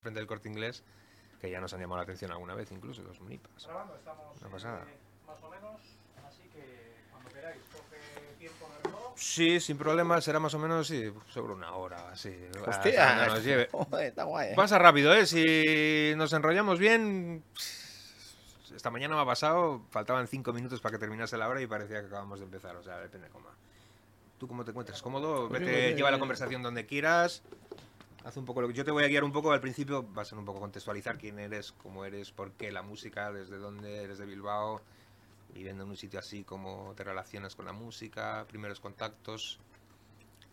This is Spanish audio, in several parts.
frente del corte inglés, que ya nos han llamado la atención alguna vez, incluso los Munipas. Grabando, estamos Una pasada. eh, más o menos, así que cuando queráis, coge tiempo el reloj. Sí, sin problema, será más o menos sí, sobre una hora, así. Hostia, nos lleve. joder, está guay. ¿eh? Pasa rápido, ¿eh? Si nos enrollamos bien. Esta mañana me ha pasado, faltaban cinco minutos para que terminase la hora y parecía que acabamos de empezar, o sea, depende cómo. ¿Tú cómo te encuentras? ¿Cómodo? Pues Vete, lleva la conversación donde quieras. Haz un poco lo que yo te voy a guiar un poco al principio, va a ser un poco contextualizar quién eres, cómo eres, por qué la música, desde dónde eres de Bilbao, viviendo en un sitio así, cómo te relacionas con la música, primeros contactos,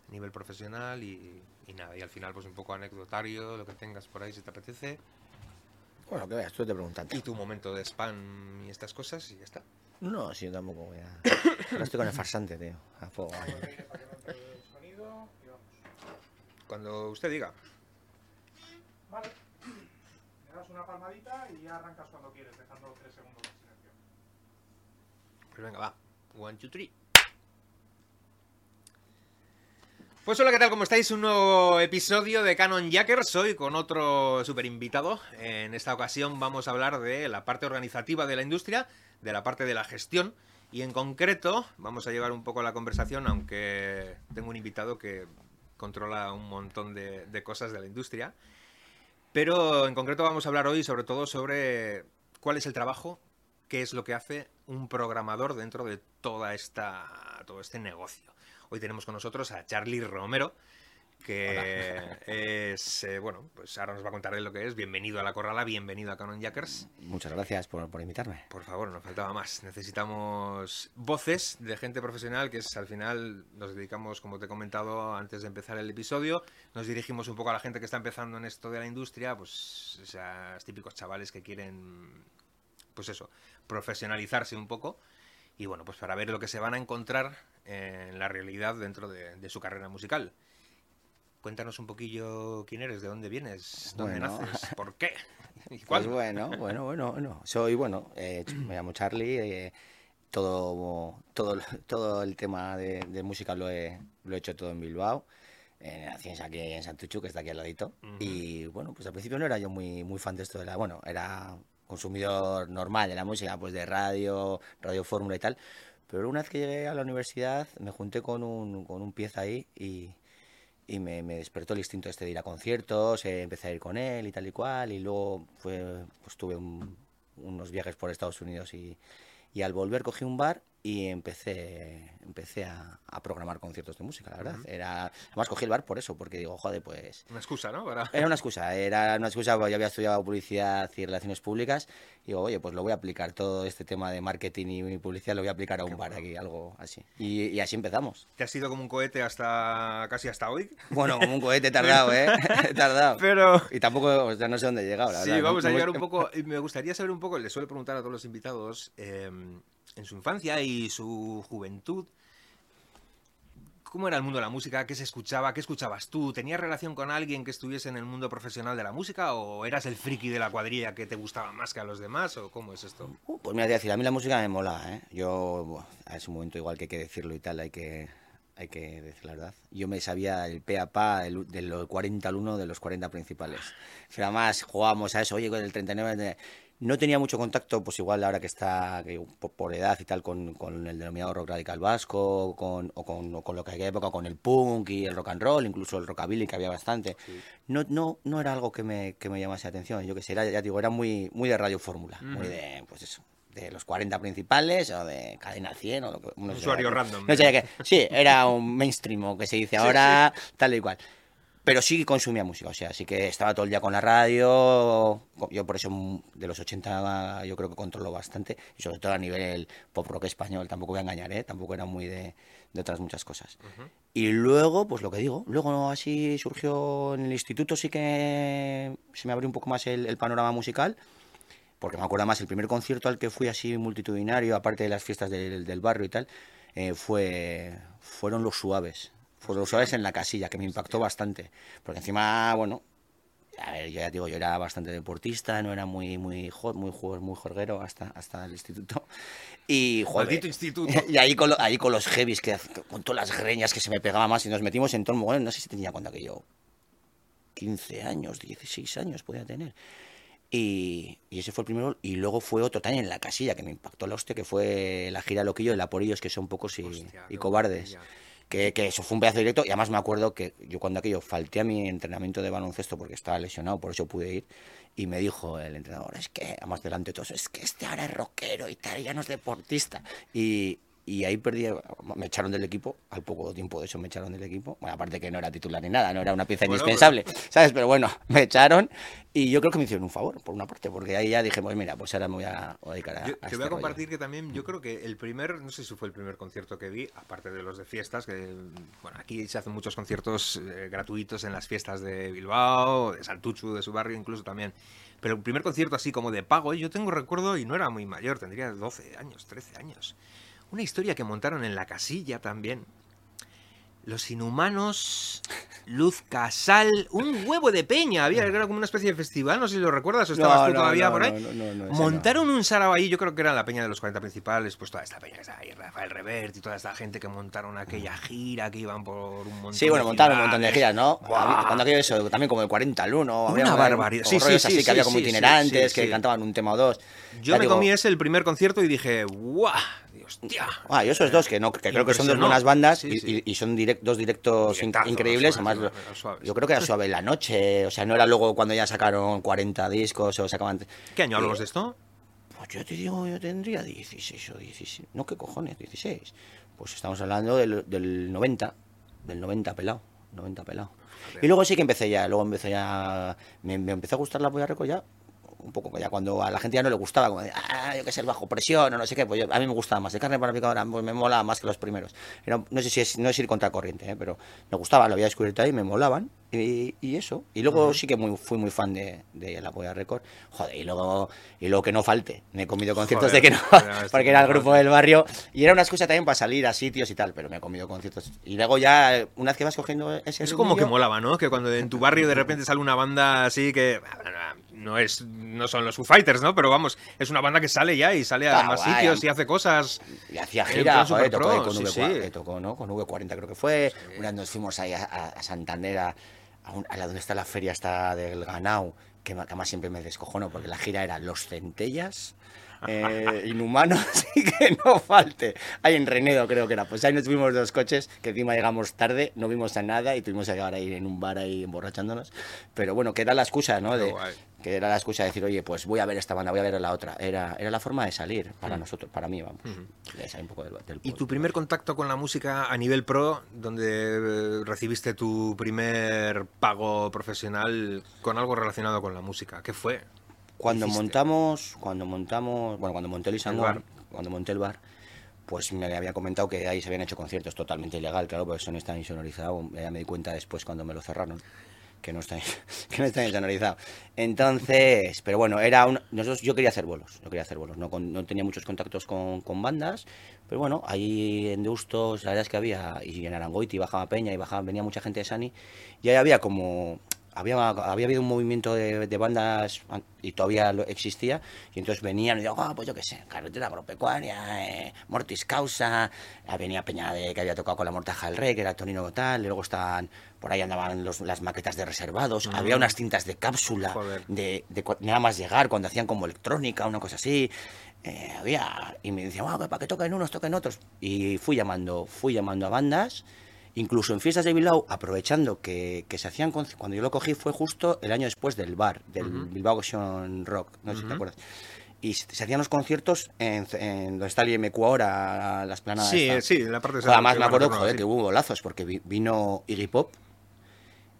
nivel profesional y, y nada, y al final pues un poco anecdotario, lo que tengas por ahí si te apetece, Bueno, que veas, tú te preguntas. y tu momento de spam y estas cosas y ya está. No, sí, yo tampoco voy a. Ahora estoy con el farsante, tío. A fuego. Cuando usted diga. Vale. Le das una palmadita y ya arrancas cuando quieres, dejando tres segundos de silencio. Pues venga, va. One, two, three. Pues hola, ¿qué tal? ¿Cómo estáis? Un nuevo episodio de Canon Jackers, hoy con otro super invitado. En esta ocasión vamos a hablar de la parte organizativa de la industria, de la parte de la gestión, y en concreto vamos a llevar un poco la conversación, aunque tengo un invitado que controla un montón de, cosas de la industria. Pero en concreto vamos a hablar hoy sobre todo sobre cuál es el trabajo, qué es lo que hace un programador dentro de toda esta, todo este negocio. Hoy tenemos con nosotros a Charlie Romero, que es, eh, bueno, pues ahora nos va a contar él lo que es. Bienvenido a La Corrala, bienvenido a Canon Jackers. Muchas gracias por, por invitarme. Por favor, nos faltaba más. Necesitamos voces de gente profesional, que es al final nos dedicamos, como te he comentado antes de empezar el episodio, nos dirigimos un poco a la gente que está empezando en esto de la industria, pues esos típicos chavales que quieren, pues eso, profesionalizarse un poco. Y bueno, pues para ver lo que se van a encontrar en la realidad dentro de, de su carrera musical. Cuéntanos un poquillo quién eres, de dónde vienes, dónde Bueno. naces, por qué y Pues bueno, bueno, bueno, bueno. Soy, bueno, eh, me llamo Charlie. eh, todo, todo, todo el tema de, de música lo he, lo he hecho todo en Bilbao. Eh, nací aquí en Santuchu, que está aquí al ladito. Ujú. Y bueno, pues al principio no era yo muy, muy fan de esto de la. Bueno, era consumidor normal de la música, pues de radio, radio fórmula y tal. Pero una vez que llegué a la universidad, me junté con un, con un pieza ahí y, y me, despertó el instinto este de ir a conciertos, eh, empecé a ir con él y tal y cual, y luego pues tuve un- unos viajes por Estados Unidos y al volver cogí un bar y empecé, empecé a, a programar conciertos de música, la verdad. Era, además cogí el bar por eso, porque digo, joder, pues Una excusa, ¿no? Para... era una excusa, era una excusa, porque yo había estudiado publicidad y relaciones públicas, y digo, oye, pues lo voy a aplicar, todo este tema de marketing y publicidad lo voy a aplicar a un Qué bar bueno. aquí, algo así. Y, y así empezamos. Te has ido como un cohete hasta casi hasta hoy. Bueno, como un cohete he tardado, ¿eh? Tardado. Pero Y tampoco, o sea, no sé dónde he llegado, la sí, verdad, ¿no? vamos a llegar un poco. Me gustaría saber un poco, le suelo preguntar a todos los invitados, eh, en su infancia y su juventud, ¿cómo era el mundo de la música? ¿Qué se escuchaba? ¿Qué escuchabas tú? ¿Tenías relación con alguien que estuviese en el mundo profesional de la música? ¿O eras el friki de la cuadrilla que te gustaba más que a los demás? ¿O cómo es esto? Uh, Pues mira, te decir, a mí la música me mola, ¿eh? Yo, a ese momento igual que hay que decirlo y tal, hay que, hay que decir la verdad. Yo me sabía el pe a pa del- de los 40 al 1 de los 40 principales. Pero además jugábamos a eso, oye, con el 39... de- No tenía mucho contacto, pues igual ahora que está que por, por edad y tal, con, con el denominado rock radical vasco, con, o, con, o con lo que aquella época, con el punk y el rock and roll, incluso el rockabilly, que había bastante. No, no, no era algo que me, que me llamase la atención. Yo que sé, era, ya digo, era muy, muy de radio fórmula, muy de, pues eso, de los 40 principales o de cadena 100 o lo que... No Usuario random. No sé qué. Sí, era un mainstream o que se dice ahora, tal y cual. Pero sí consumía música, o sea, sí que estaba todo el día con la radio. Yo por eso de los 80 yo creo que controlo bastante, y sobre todo a nivel pop rock español, tampoco voy a engañar, ¿eh? tampoco era muy de, de otras muchas cosas. Y luego, pues lo que digo, luego así surgió en el instituto, sí que se me abrió un poco más el, el panorama musical, porque me acuerdo más, el primer concierto al que fui así multitudinario, aparte de las fiestas del, del barrio y tal, eh, fue, fueron los suaves. Suaves en la casilla, que me impactó bastante. Porque encima, bueno, a ver, yo ya digo, yo era bastante deportista, no era muy, muy, muy, jugador, muy jorguero hasta, hasta el instituto. Y, joder, Maldito instituto. y ahí con, lo- ahí con los heavies, que, con todas las greñas que se me pegaba más, y nos metimos en todo el mogollón, no sé si tenía cuenta que yo 15 años, 16 años podía tener. Y, y ese fue el primero. Y luego fue otro también en la casilla que me impactó la hostia, que fue la gira Loquillo de la Porillos, que son pocos y, Hostia, y cobardes. maravilla. Que, que eso fue un pedazo directo. Y además me acuerdo que yo cuando aquello falté a mi entrenamiento de baloncesto porque estaba lesionado, por eso pude ir. Y me dijo el entrenador, es que, además delante de todos, es que este ahora es rockero y tal, ya no es deportista. Y, y ahí perdí, me echaron del equipo, al poco tiempo de eso me echaron del equipo. Bueno, aparte que no era titular ni nada, no era una pieza Bueno, indispensable, ¿sabes? Pero bueno, me echaron y yo creo que me hicieron un favor, por una parte, porque ahí ya dije, pues mira, pues ahora me voy a, voy a dedicar a, Yo a te este voy a rollo. compartir que también yo creo que el primer, no sé si fue el primer concierto que vi, aparte de los de fiestas, que bueno, aquí se hacen muchos conciertos eh, gratuitos en las fiestas de Bilbao, de Saltuchu, de su barrio incluso también. Pero el primer concierto así como de pago, yo tengo recuerdo y no era muy mayor, tendría 12 años, 13 años. Una historia que montaron en la casilla también. Los inhumanos, Luz Casal, un huevo de peña, había era como una especie de festival, no sé si lo recuerdas o estabas tú todavía por ahí. no, no, no, ese no. Montaron un sarao ahí, yo creo que era la peña de los 40 principales, pues toda esta peña que está ahí, Rafael Revert y toda esta gente que montaron aquella gira, que iban por un montón Sí, bueno, de montaron un montón de giras, ¿no? Cuando aquello eso, también como el 40 al 1. Una barbaridad. Sí, sí, sí, así sí, que había como itinerantes, que cantaban un tema o dos. Yo Ya me digo, comí ese el primer concierto y dije, ¡guau! Hostia. Ah, y esos dos, que, no, que creo que son dos buenas bandas Sí, y, sí. y- y son direct- dos directos increíbles. Además, yo creo que era suave la noche, o sea, no era luego cuando ya sacaron 40 discos o sacaban. ¿Qué año hablamos de esto? Pues yo te digo, yo tendría 16 o 17. No, ¿qué cojones? 16. Pues estamos hablando del, del 90. Del 90 pelado. 90 pelado. Y luego sí que empecé ya. Luego empecé ya. Me, me empezó a gustar la polla Record ya. Un poco ya cuando a la gente ya no le gustaba, como de, ah, yo que sé, bajo presión o no sé qué, pues yo- a mí me gustaba más. De carne para picadora, pues me mola más que los primeros. Era- no sé si es, no es ir contra corriente, ¿eh? pero me gustaba, lo había descubierto ahí, me molaban y, y eso. Y luego sí que muy, fui muy fan de, de la polla Record. Joder, y luego, y luego que no falte. Me he comido conciertos Joder, de que no, estoy porque era el grupo del barrio y era una excusa también para salir a sitios y tal, pero me he comido conciertos. Y luego ya, una vez que vas cogiendo ese Es como que molaba, ¿no? Que cuando en tu barrio de repente sale una banda así que no es no son los Foo Fighters, ¿no? Pero vamos, es una banda que sale ya y sale a Está más guay, sitios y hace cosas. Y hacía En gira, plan joder, superpro, tocó con sí, V40, sí. eh, tocó, ¿no? Con V40 creo que fue. Una vez nos fuimos ahí a, Santander, a, la donde está la feria esta del Ganao, que, además siempre me descojono, porque la gira era Los Centellas, eh, Inhumanos, y que no falte. Ahí en Renedo creo que era. Pues ahí nos tuvimos dos coches, que encima llegamos tarde, no vimos a nada y tuvimos que llegar ahí en un bar ahí emborrachándonos. Pero bueno, que era la excusa, ¿no? De, que era la excusa de decir, oye, pues voy a ver esta banda, voy a ver la otra. Era, era la forma de salir para nosotros, para mí, vamos. De salir un poco del, del ¿Y tu primer contacto con la música a nivel pro, donde eh, recibiste tu primer pago profesional con algo relacionado con la música? ¿Qué fue? Cuando hiciste? montamos, cuando montamos, bueno, cuando monté el cuando monté el bar, pues me había comentado que ahí se habían hecho conciertos totalmente ilegal, claro, porque eso no está insonorizado. Ya me di cuenta después cuando me lo cerraron que no está, que no está insonorizado. Entonces, pero bueno, era un, nosotros, yo quería hacer bolos, yo quería hacer bolos, no, con- no tenía muchos contactos con, con bandas, pero bueno, ahí en Deustos, la verdad es que había, y en Arangoiti bajaba Peña y bajaba, venía mucha gente de Sani, y ahí había como, había, había habido un movimiento de, de bandas an- y todavía existía, y entonces venían y digo, ah, pues yo qué sé, Carretera Agropecuaria, eh, Mortis Causa, ah, venía Peña de, que había tocado con la Mortaja del Rey, que era Tonino Tal, y luego estaban, por ahí andaban los- las maquetas de reservados, había unas cintas de cápsula, de, de nada más llegar, cuando hacían como electrónica, una cosa así. eh, había, y me decían, "Ah, para que toquen unos, toquen otros. Y fui llamando, fui llamando a bandas, incluso en fiestas de Bilbao, aprovechando que, que se hacían, cuando yo lo cogí fue justo el año después del bar, del Bilbao Action Rock, no sé si te acuerdas. Y se hacían los conciertos en, en donde está el IMQ ahora, las planadas. sí, esta. sí, la parte de además me acuerdo joder, sí. que hubo golazos, porque vi- vino Iggy Pop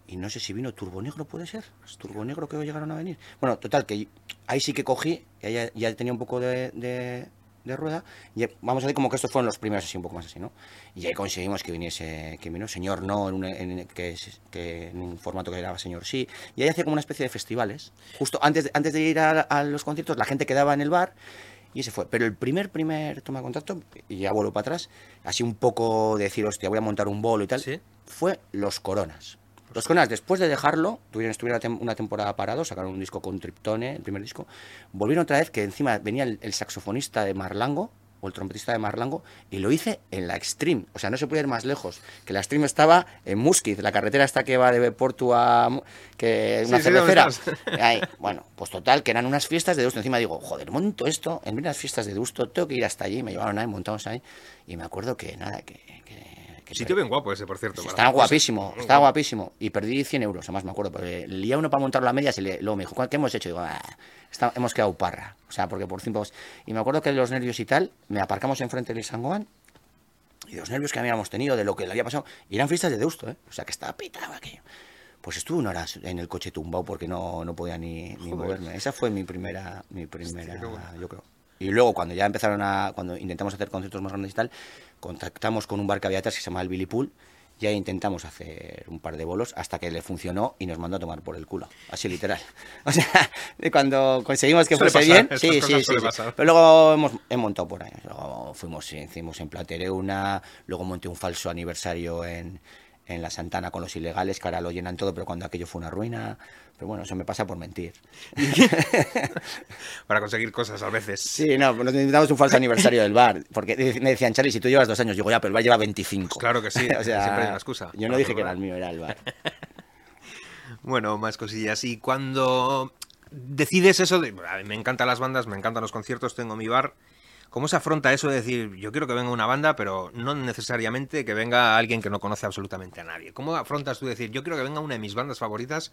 y no sé si vino Turbo Negro, puede ser. ¿Es Turbo Negro que llegaron a venir? Bueno, total, que ahí sí que cogí, ya, ya tenía un poco de, de- de rueda. Y vamos a decir como que estos fueron los primeros así, un poco más así, ¿no? Y ahí conseguimos que viniese, que vino Señor No, en un, en- que, en un formato que era Señor Sí. Y ahí hacía como una especie de festivales. Justo antes de, antes de ir a, a los conciertos, la gente quedaba en el bar y ese fue. Pero el primer, primer toma de contacto, y ya vuelvo para atrás, así un poco de decir, hostia, voy a montar un bolo y tal, Sí. fue Los Coronas. Los Coronas, después de dejarlo, tuvieron, estuvieron una tem- una temporada parados, sacaron un disco con Triptone, el primer disco, volvieron otra vez, que encima venía el, el saxofonista de Marlango, o el trompetista de Marlango, y lo hice en la Extreme. O sea, no se puede ir más lejos. Que la Extreme estaba en Musquiz, la carretera esta que va de Porto a... Que es una Sí, sí, ¿dónde cervecera. Ahí, bueno, pues total, que eran unas fiestas de Deusto. Encima digo, joder, monto esto, en unas fiestas de Deusto, tengo que ir hasta allí. Me llevaron ahí, montamos ahí. Y me acuerdo que nada, que Sitio bien guapo ese, por cierto. Cosas. guapísimo, estaba guapísimo. Y perdí 100 euros, además me acuerdo. Porque lié uno para montar la media y luego me dijo, ¿qué hemos hecho? Y digo, "Ah, está- hemos quedado parra. O sea, porque por cinco... Y me acuerdo que de los nervios y tal, me aparcamos enfrente del Sangoan y de los nervios que habíamos tenido, de lo que le había pasado. Y eran fiestas de Deusto, ¿eh? O sea, que estaba pitado aquello. Pues estuve una hora en el coche tumbado porque no, no podía ni, ni moverme. Esa fue mi primera, mi primera, Hostia, bueno. yo creo. Y luego cuando ya empezaron a, cuando intentamos hacer conciertos más grandes y tal, contactamos con un bar que había atrás que se llama el Billy Pool, y ahí intentamos hacer un par de bolos hasta que le funcionó y nos mandó a tomar por el culo, así literal. O sea, cuando conseguimos que Suele fuese pasar, bien, sí, sí, sí. Pero luego hemos he montado por ahí. Luego fuimos, hicimos en Platereuna, luego monté un falso aniversario en, en la Santana con los ilegales, que ahora lo llenan todo, pero cuando aquello fue una ruina. Pero bueno, eso me pasa por mentir. Para conseguir cosas a veces. Sí, no, nos necesitamos un falso aniversario del bar. Porque me decían, Charlie, si tú llevas dos años, digo, ya, pero el bar lleva 25. Pues claro que sí, o sea, siempre hay una excusa Yo no dije que era el mío, era el bar. Bueno, más cosillas. Y cuando decides eso de, "A mí me encantan las bandas, me encantan los conciertos, tengo mi bar, ¿cómo se afronta eso de decir, yo quiero que venga una banda, pero no necesariamente que venga alguien que no conoce absolutamente a nadie? ¿Cómo afrontas tú decir, yo quiero que venga una de mis bandas favoritas,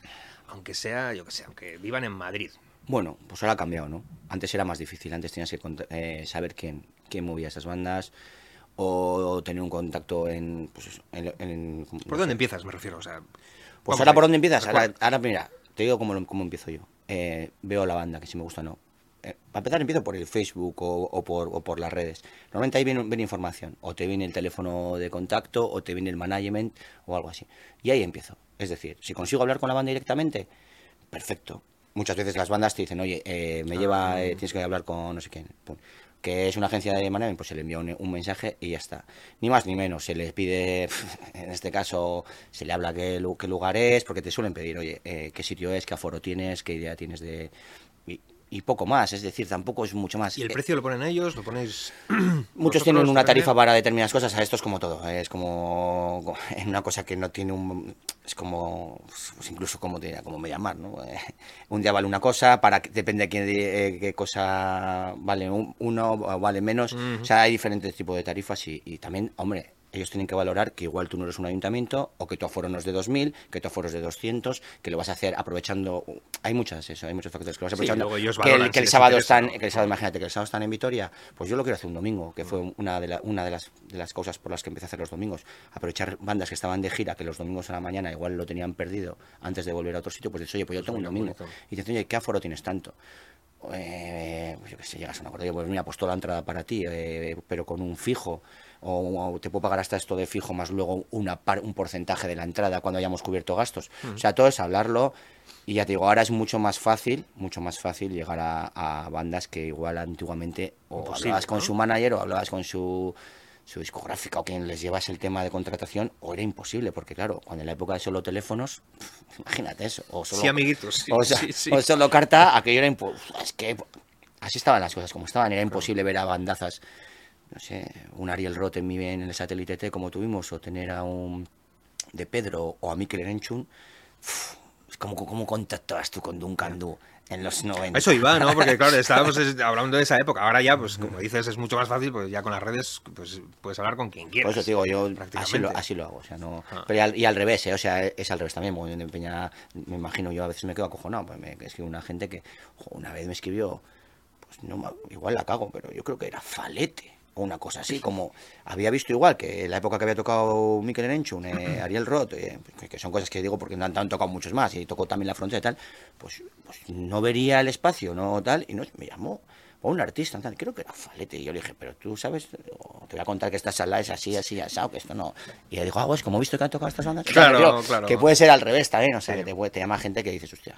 aunque sea, yo que sé, aunque vivan en Madrid? Bueno, pues ahora ha cambiado, ¿no? Antes era más difícil, antes tenías que eh, saber quién, quién movía esas bandas o tener un contacto en... Pues, eso, en, en- ¿Por dónde empiezas, me refiero? O sea, Pues ahora por dónde empiezas. Ahora, ahora, mira, te digo cómo, cómo empiezo yo. Eh, veo la banda, que si me gusta o no. Eh, para empezar empiezo por el Facebook o, o por, o por las redes. Normalmente ahí viene, viene información. O te viene el teléfono de contacto, o te viene el management, o algo así. Y ahí empiezo. Es decir, si consigo hablar con la banda directamente, perfecto. Muchas veces las bandas te dicen, oye, eh, me lleva, eh, tienes que hablar con no sé quién. Pum. Que es una agencia de management, pues se le envía un, un mensaje y ya está. Ni más ni menos. Se les pide, en este caso, se le habla qué, qué lugar es, porque te suelen pedir, oye, qué sitio es, qué aforo tienes, qué idea tienes de. Y, poco más, es decir, tampoco es mucho más. ¿Y el precio lo ponen ellos? ¿Lo ponéis...? Muchos tienen una tarifa para determinadas cosas, a esto es como todo, ¿eh? es como en una cosa que no tiene un... es como, pues incluso como, te, como me llamar, ¿no? Un día vale una cosa, para que- depende de qué, eh, qué cosa vale un- uno o vale menos, o sea, hay diferentes tipos de tarifas y, y también, hombre, ellos tienen que valorar que igual tú no eres un ayuntamiento o que tu aforo no es de 2.000, que tu aforo es de 200, que lo vas a hacer aprovechando... Hay muchas, eso, hay muchos factores que lo vas Sí, aprovechando. luego ellos que el, que sábado están, que el sábado, imagínate que el sábado están en Vitoria, pues yo lo quiero hacer un domingo, que fue una de, la- una de, las, de las cosas por las que empecé a hacer los domingos. Aprovechar bandas que estaban de gira, que los domingos a la mañana igual lo tenían perdido antes de volver a otro sitio, pues dices, oye, pues yo tengo un domingo. bonito. Y dices, oye, ¿qué aforo tienes tanto? Eh, pues yo qué sé, llegas a un acuerdo, pues mira, pues toda la entrada para ti, eh, pero con un fijo, o, o te puedo pagar hasta esto de fijo más luego una par- un porcentaje de la entrada cuando hayamos cubierto gastos. O sea, todo es hablarlo y ya te digo, ahora es mucho más fácil, mucho más fácil llegar a, a bandas que igual antiguamente o Imposible, hablabas con ¿no? su manager o hablabas con su, su discográfica o quien les llevas el tema de contratación o era imposible, porque claro, cuando en la época de solo teléfonos, imagínate eso, o solo, Sí, amiguitos. sí, o, sea, sí, sí. o solo carta, aquello era imposible. Es que así estaban las cosas como estaban, era imposible ver a bandazas, no sé, un Ariel Roth en, en el satélite T como tuvimos, o tener a un de Pedro o a Mikel Erenchun. Como, como contactabas tú con Duncan Du en los 90. A Eso iba, ¿no? Porque claro, estábamos es- hablando de esa época. Ahora ya, pues como dices, es mucho más fácil, pues ya con las redes pues puedes hablar con quien Por quieras. eso te digo, yo así lo, así lo hago. O sea, no, Ah. pero y al, y al revés, ¿eh? o sea, es al revés también. Muy bien empeñada, me imagino, yo a veces me quedo acojonado. Pues me escribe una gente que jo, una vez me escribió, pues no, igual la cago, pero yo creo que era Falete o una cosa así, como había visto igual que en la época que había tocado Mikel Erenchun, eh, Ariel Roth, eh, que, que son cosas que digo porque no han, han tocado muchos más y tocó también la frontera y tal, pues, pues no vería el espacio, no tal, y no, me llamó o un artista, tal, creo que era Falete. Y yo le dije, pero tú sabes, O te voy a contar que esta sala es así, así, asado, que esto no. Y le dijo, ah, pues como he visto que han tocado estas bandas. Claro, Tío, claro. Que puede ser al revés también, o sea, Sí. que te, te llama gente que dices, hostia,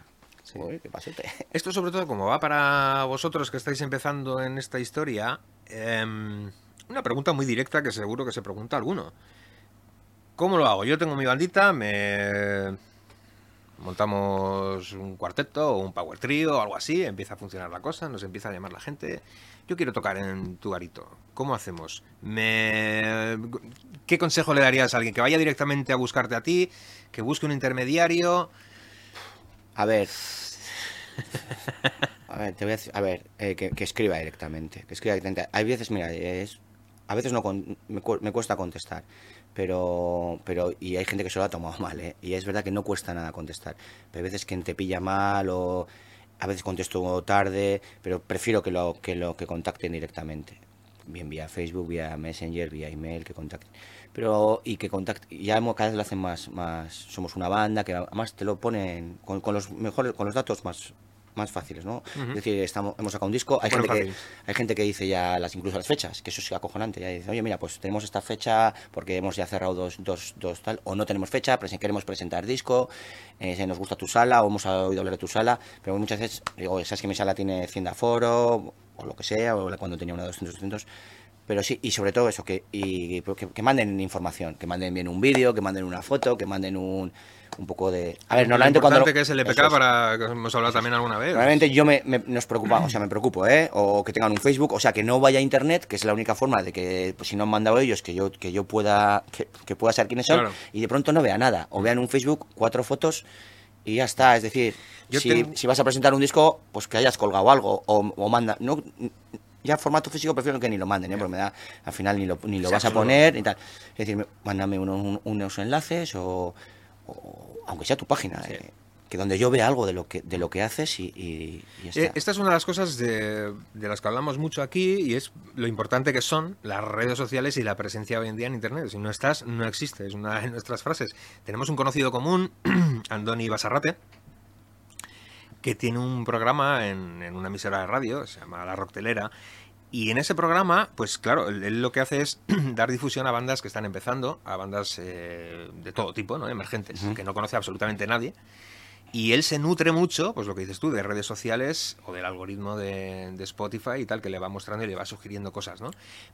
joder, qué pasote. Esto sobre todo como va para vosotros que estáis empezando en esta historia, em, una pregunta muy directa que seguro que se pregunta alguno. ¿Cómo lo hago? Yo tengo mi bandita, me montamos un cuarteto o un power trio o algo así, empieza a funcionar la cosa, nos empieza a llamar la gente. Yo quiero tocar en tu garito. ¿Cómo hacemos? Me... ¿Qué consejo le darías a alguien? ¿Que vaya directamente a buscarte a ti? ¿Que busque un intermediario? A ver. A ver, te voy a decir, a ver, eh, que, escriba directamente, que escriba directamente. Hay veces, mira, a veces no con- me, cu- me cuesta contestar, pero, pero y hay gente que se lo ha tomado mal, ¿eh? Y es verdad que no cuesta nada contestar, pero hay veces que te pilla mal o a veces contesto tarde, pero prefiero que lo que lo que contacten directamente, bien vía Facebook, vía Messenger, vía email, que contacten. Pero y que contacten, ya cada vez lo hacen más, más, somos una banda que además te lo ponen con, con los mejores, con los datos más más fáciles, ¿no? Es decir, estamos, hemos sacado un disco, hay Bueno, gente, que, hay gente que dice ya las incluso las fechas, que eso es acojonante, ya dice, oye, mira, pues tenemos esta fecha porque hemos ya cerrado dos, dos, dos tal, o no tenemos fecha, presen- queremos presentar disco, eh, si nos gusta tu sala, o hemos oído hablar de tu sala, pero muchas veces digo, sabes que mi sala tiene 100 de aforo, o lo que sea, o cuando tenía una de 200, 200, pero sí, y sobre todo eso, que, y, que, que manden información, que manden bien un vídeo, que manden una foto, que manden un, un poco de... A ver, normalmente cuando... lo- que es el EPK es. para que hemos hablado también alguna vez. Normalmente yo me, me- nos preocupa, o sea, me preocupo, ¿eh? O que tengan un Facebook, o sea, que no vaya a internet, que es la única forma de que, pues, si no han mandado ellos, que yo, que yo pueda, que, que pueda saber quiénes son, Claro. y de pronto no vea nada. O vean un Facebook, cuatro fotos, y ya está. Es decir, Yo si, ten- si vas a presentar un disco, pues que hayas colgado algo, o, o manda. No, ya formato físico prefiero que ni lo manden, ¿eh? Porque me da, al final ni lo, ni lo vas a poner, y tal. Es decir, me- mándame uno- un- unos enlaces, o, o aunque sea tu página, Sí. eh, que donde yo vea algo de lo que, de lo que haces y, y, y ya Eh, está. Esta es una de las cosas de, de las que hablamos mucho aquí y es lo importante que son las redes sociales y la presencia hoy en día en Internet. Si no estás, no existe. Es una de nuestras frases. Tenemos un conocido común, Andoni Basarrate, que tiene un programa en, en una emisora de radio, se llama La Roctelera, y en ese programa, pues claro, él, lo que hace es dar difusión a bandas que están empezando, a bandas eh, de todo tipo, ¿no? Emergentes, que no conoce absolutamente nadie. Y él se nutre mucho, pues lo que dices tú, de redes sociales o del algoritmo de, de Spotify y tal, que le va mostrando y le va sugiriendo cosas, ¿no?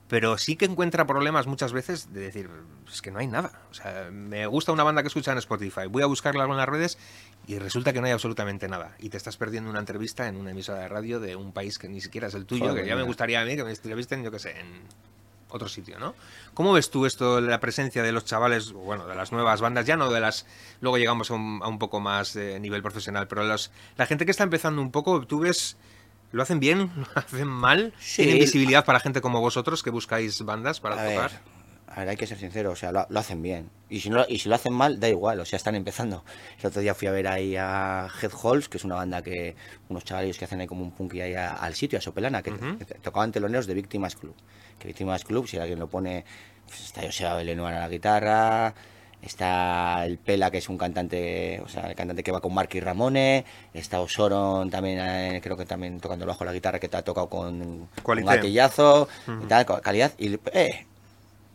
Pero sí que encuentra problemas muchas veces de decir, es que no hay nada. O sea, me gusta una banda que escucha en Spotify, voy a buscarla en las redes y resulta que no hay absolutamente nada. Y te estás perdiendo una entrevista en una emisora de radio de un país que ni siquiera es el tuyo, Joder, que ya me gustaría a mí que me entrevisten, yo qué sé, en otro sitio, ¿no? ¿Cómo ves tú esto, la presencia de los chavales, bueno, de las nuevas bandas, ya no de las, luego llegamos a un, a un poco más de nivel profesional, pero los, la gente que está empezando un poco, tú ves, ¿lo hacen bien? ¿Lo hacen mal? Sí. ¿Tienen visibilidad para gente como vosotros que buscáis bandas para a tocar? ver, a ver, hay que ser sincero, o sea, lo, lo hacen bien. Y si, no, y si lo hacen mal, da igual, o sea, están empezando. El otro día fui a ver ahí a Head Halls, que es una banda que, unos chavales que hacen ahí como un punky ahí a- al sitio, a Sopelana, que, Ujú. que tocaban teloneros de Víctimas Club. Que Víctimas Club, si alguien lo pone, pues está Joseba Belenuar a la guitarra, está el Pela, que es un cantante, o sea, el cantante que va con Marky Ramone, está Osoron también, eh, creo que también tocando bajo la guitarra, que te ha tocado con, Qualité. gatillazo, y tal, calidad, y, eh,